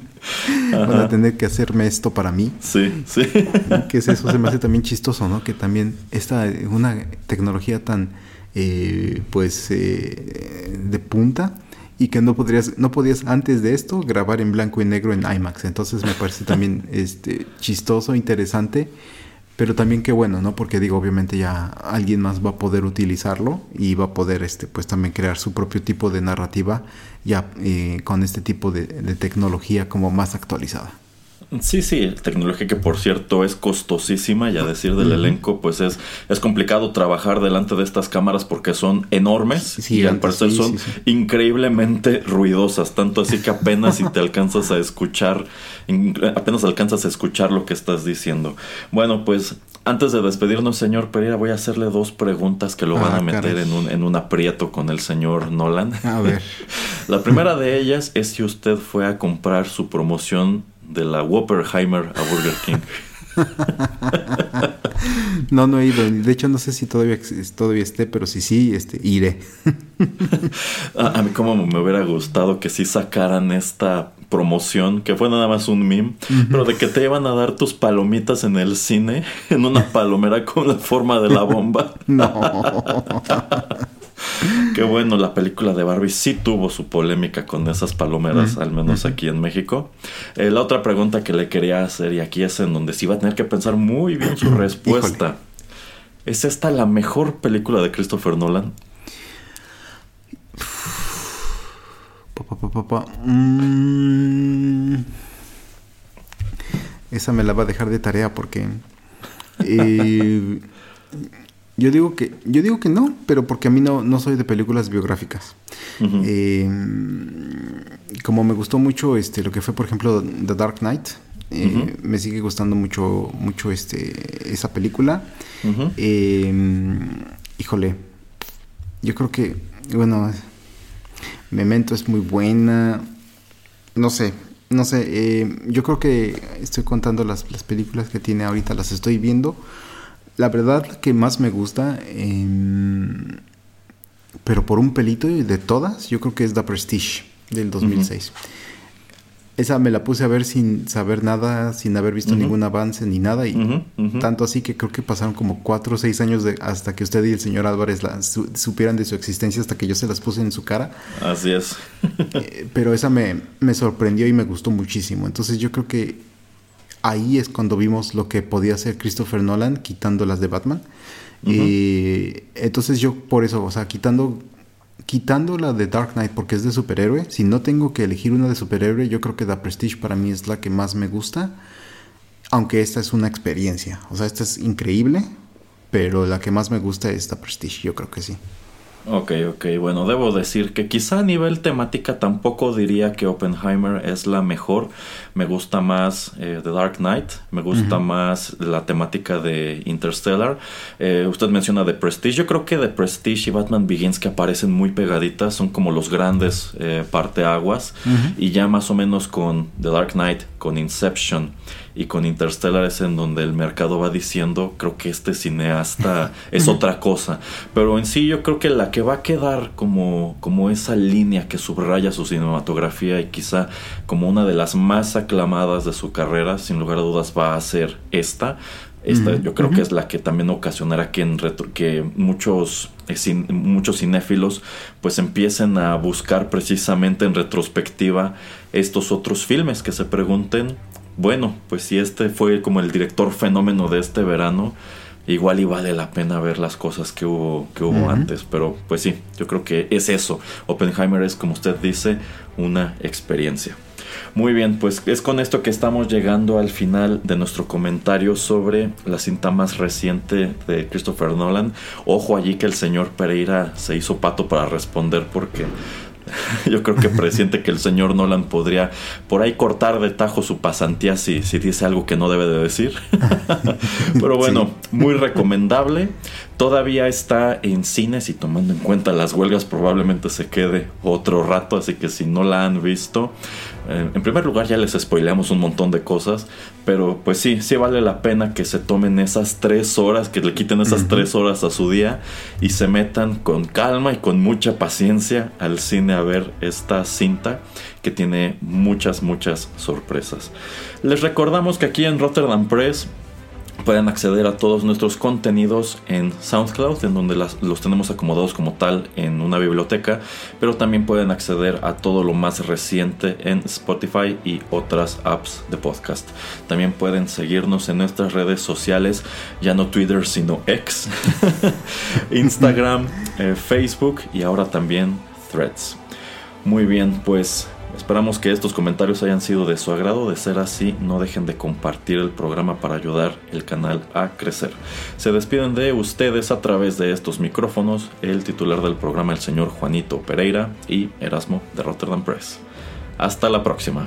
<laughs> van a tener que hacerme esto para mí. Sí, sí. Que es eso, se me hace también chistoso, ¿no? Que también esta, una tecnología tan, eh, pues, eh, de punta y que no podrías no podías antes de esto grabar en blanco y negro en IMAX. Entonces me parece <laughs> también este chistoso interesante pero también qué bueno no porque digo obviamente ya alguien más va a poder utilizarlo y va a poder este pues también crear su propio tipo de narrativa ya eh, con este tipo de tecnología como más actualizada Sí, sí, tecnología que por cierto es costosísima y a decir del elenco pues es, es complicado trabajar delante de estas cámaras porque son enormes y al parecer son increíblemente ruidosas, tanto así que apenas si te <laughs> alcanzas a escuchar, apenas alcanzas a escuchar lo que estás diciendo. Bueno, pues antes de despedirnos, señor Pereira, voy a hacerle dos preguntas que lo van a ah, meter en un, en un aprieto con el señor Nolan. A ver. <laughs> La primera <laughs> de ellas es si usted fue a comprar su promoción de la Whopperheimer a Burger King. <laughs> no, no he ido. De hecho, no sé si todavía, todavía esté, pero si sí, este, iré. <laughs> a, mí como me hubiera gustado que sí sacaran esta promoción, que fue nada más un meme, pero de que te iban a dar tus palomitas en el cine, en una palomera con la forma de la bomba. <laughs> no. <laughs> Qué bueno, la película de Barbie sí tuvo su polémica con esas palomeras, al menos aquí en México. Eh, la otra pregunta que le quería hacer, y aquí es en donde sí va a tener que pensar muy bien su <clears throat> respuesta. ¿Es esta la mejor película de Christopher Nolan? Mm. Esa me la va a dejar de tarea porque... Eh, <laughs> yo digo que, yo digo que no, pero porque a mí no, no soy de películas biográficas. Eh, como me gustó mucho este, lo que fue, por ejemplo, The Dark Knight, eh, me sigue gustando mucho, mucho este, esa película. Eh, híjole, yo creo que, bueno, Memento es muy buena. No sé, no sé. yo creo que estoy contando las, las películas que tiene ahorita, las estoy viendo la verdad que más me gusta, em, pero por un pelito de todas, yo creo que es The Prestige del 2006. Esa me la puse a ver sin saber nada, sin haber visto ningún avance ni nada. Y tanto así que creo que pasaron como cuatro o seis años de, hasta que usted y el señor Álvarez la, supieran de su existencia, hasta que yo se las puse en su cara. Así es. Eh, pero esa me, me sorprendió y me gustó muchísimo. Entonces yo creo que ahí es cuando vimos lo que podía hacer Christopher Nolan quitando las de Batman. Y entonces yo por eso, o sea, quitando quitando la de Dark Knight porque es de superhéroe, si no tengo que elegir una de superhéroe, yo creo que The Prestige para mí es la que más me gusta. Aunque esta es una experiencia. O sea, esta es increíble, pero la que más me gusta es The Prestige, yo creo que sí. Ok, ok, bueno, debo decir que quizá a nivel temática tampoco diría que Oppenheimer es la mejor. Me gusta más eh, The Dark Knight, me gusta más la temática de Interstellar. Eh, usted menciona The Prestige, yo creo que The Prestige y Batman Begins que aparecen muy pegaditas son como los grandes eh, parteaguas y ya más o menos con The Dark Knight, con Inception y con Interstellar es en donde el mercado va diciendo, creo que este cineasta <laughs> es otra cosa. Pero en sí yo creo que la que va a quedar como, como esa línea que subraya su cinematografía y quizá como una de las más aclamadas de su carrera, sin lugar a dudas va a ser esta. Esta yo creo que es la que también ocasionará que, en que muchos, eh, muchos cinéfilos pues empiecen a buscar precisamente en retrospectiva estos otros filmes que se pregunten bueno, pues si este fue como el director fenómeno de este verano, igual y vale la pena ver las cosas que hubo, que hubo antes. Pero pues sí, yo creo que es eso. Oppenheimer es, como usted dice, una experiencia. Muy bien, pues es con esto que estamos llegando al final de nuestro comentario sobre la cinta más reciente de Christopher Nolan. Ojo allí que el señor Pereira se hizo pato para responder porque <laughs> Yo creo que presiente que el señor Nolan podría por ahí cortar de tajo su pasantía si, si dice algo que no debe de decir. <laughs> Pero bueno, muy recomendable. Todavía está en cines y tomando en cuenta las huelgas probablemente se quede otro rato, así que si no la han visto, en primer lugar ya les spoileamos un montón de cosas, pero pues sí, sí vale la pena que se tomen esas tres horas, que le quiten esas tres horas a su día y se metan con calma y con mucha paciencia al cine a ver esta cinta que tiene muchas, muchas sorpresas. Les recordamos que aquí en Rotterdam Press Pueden acceder a todos nuestros contenidos en SoundCloud, en donde los tenemos acomodados como tal en una biblioteca, pero también pueden acceder a todo lo más reciente en Spotify y otras apps de podcast. También pueden seguirnos en nuestras redes sociales, ya no Twitter, sino X, <laughs> Instagram, eh, Facebook y ahora también Threads. Muy bien, pues Esperamos que estos comentarios hayan sido de su agrado. De ser así, no dejen de compartir el programa para ayudar el canal a crecer. Se despiden de ustedes a través de estos micrófonos el titular del programa, el señor Juanito Pereira y Erasmo de Rotterdam Press. Hasta la próxima.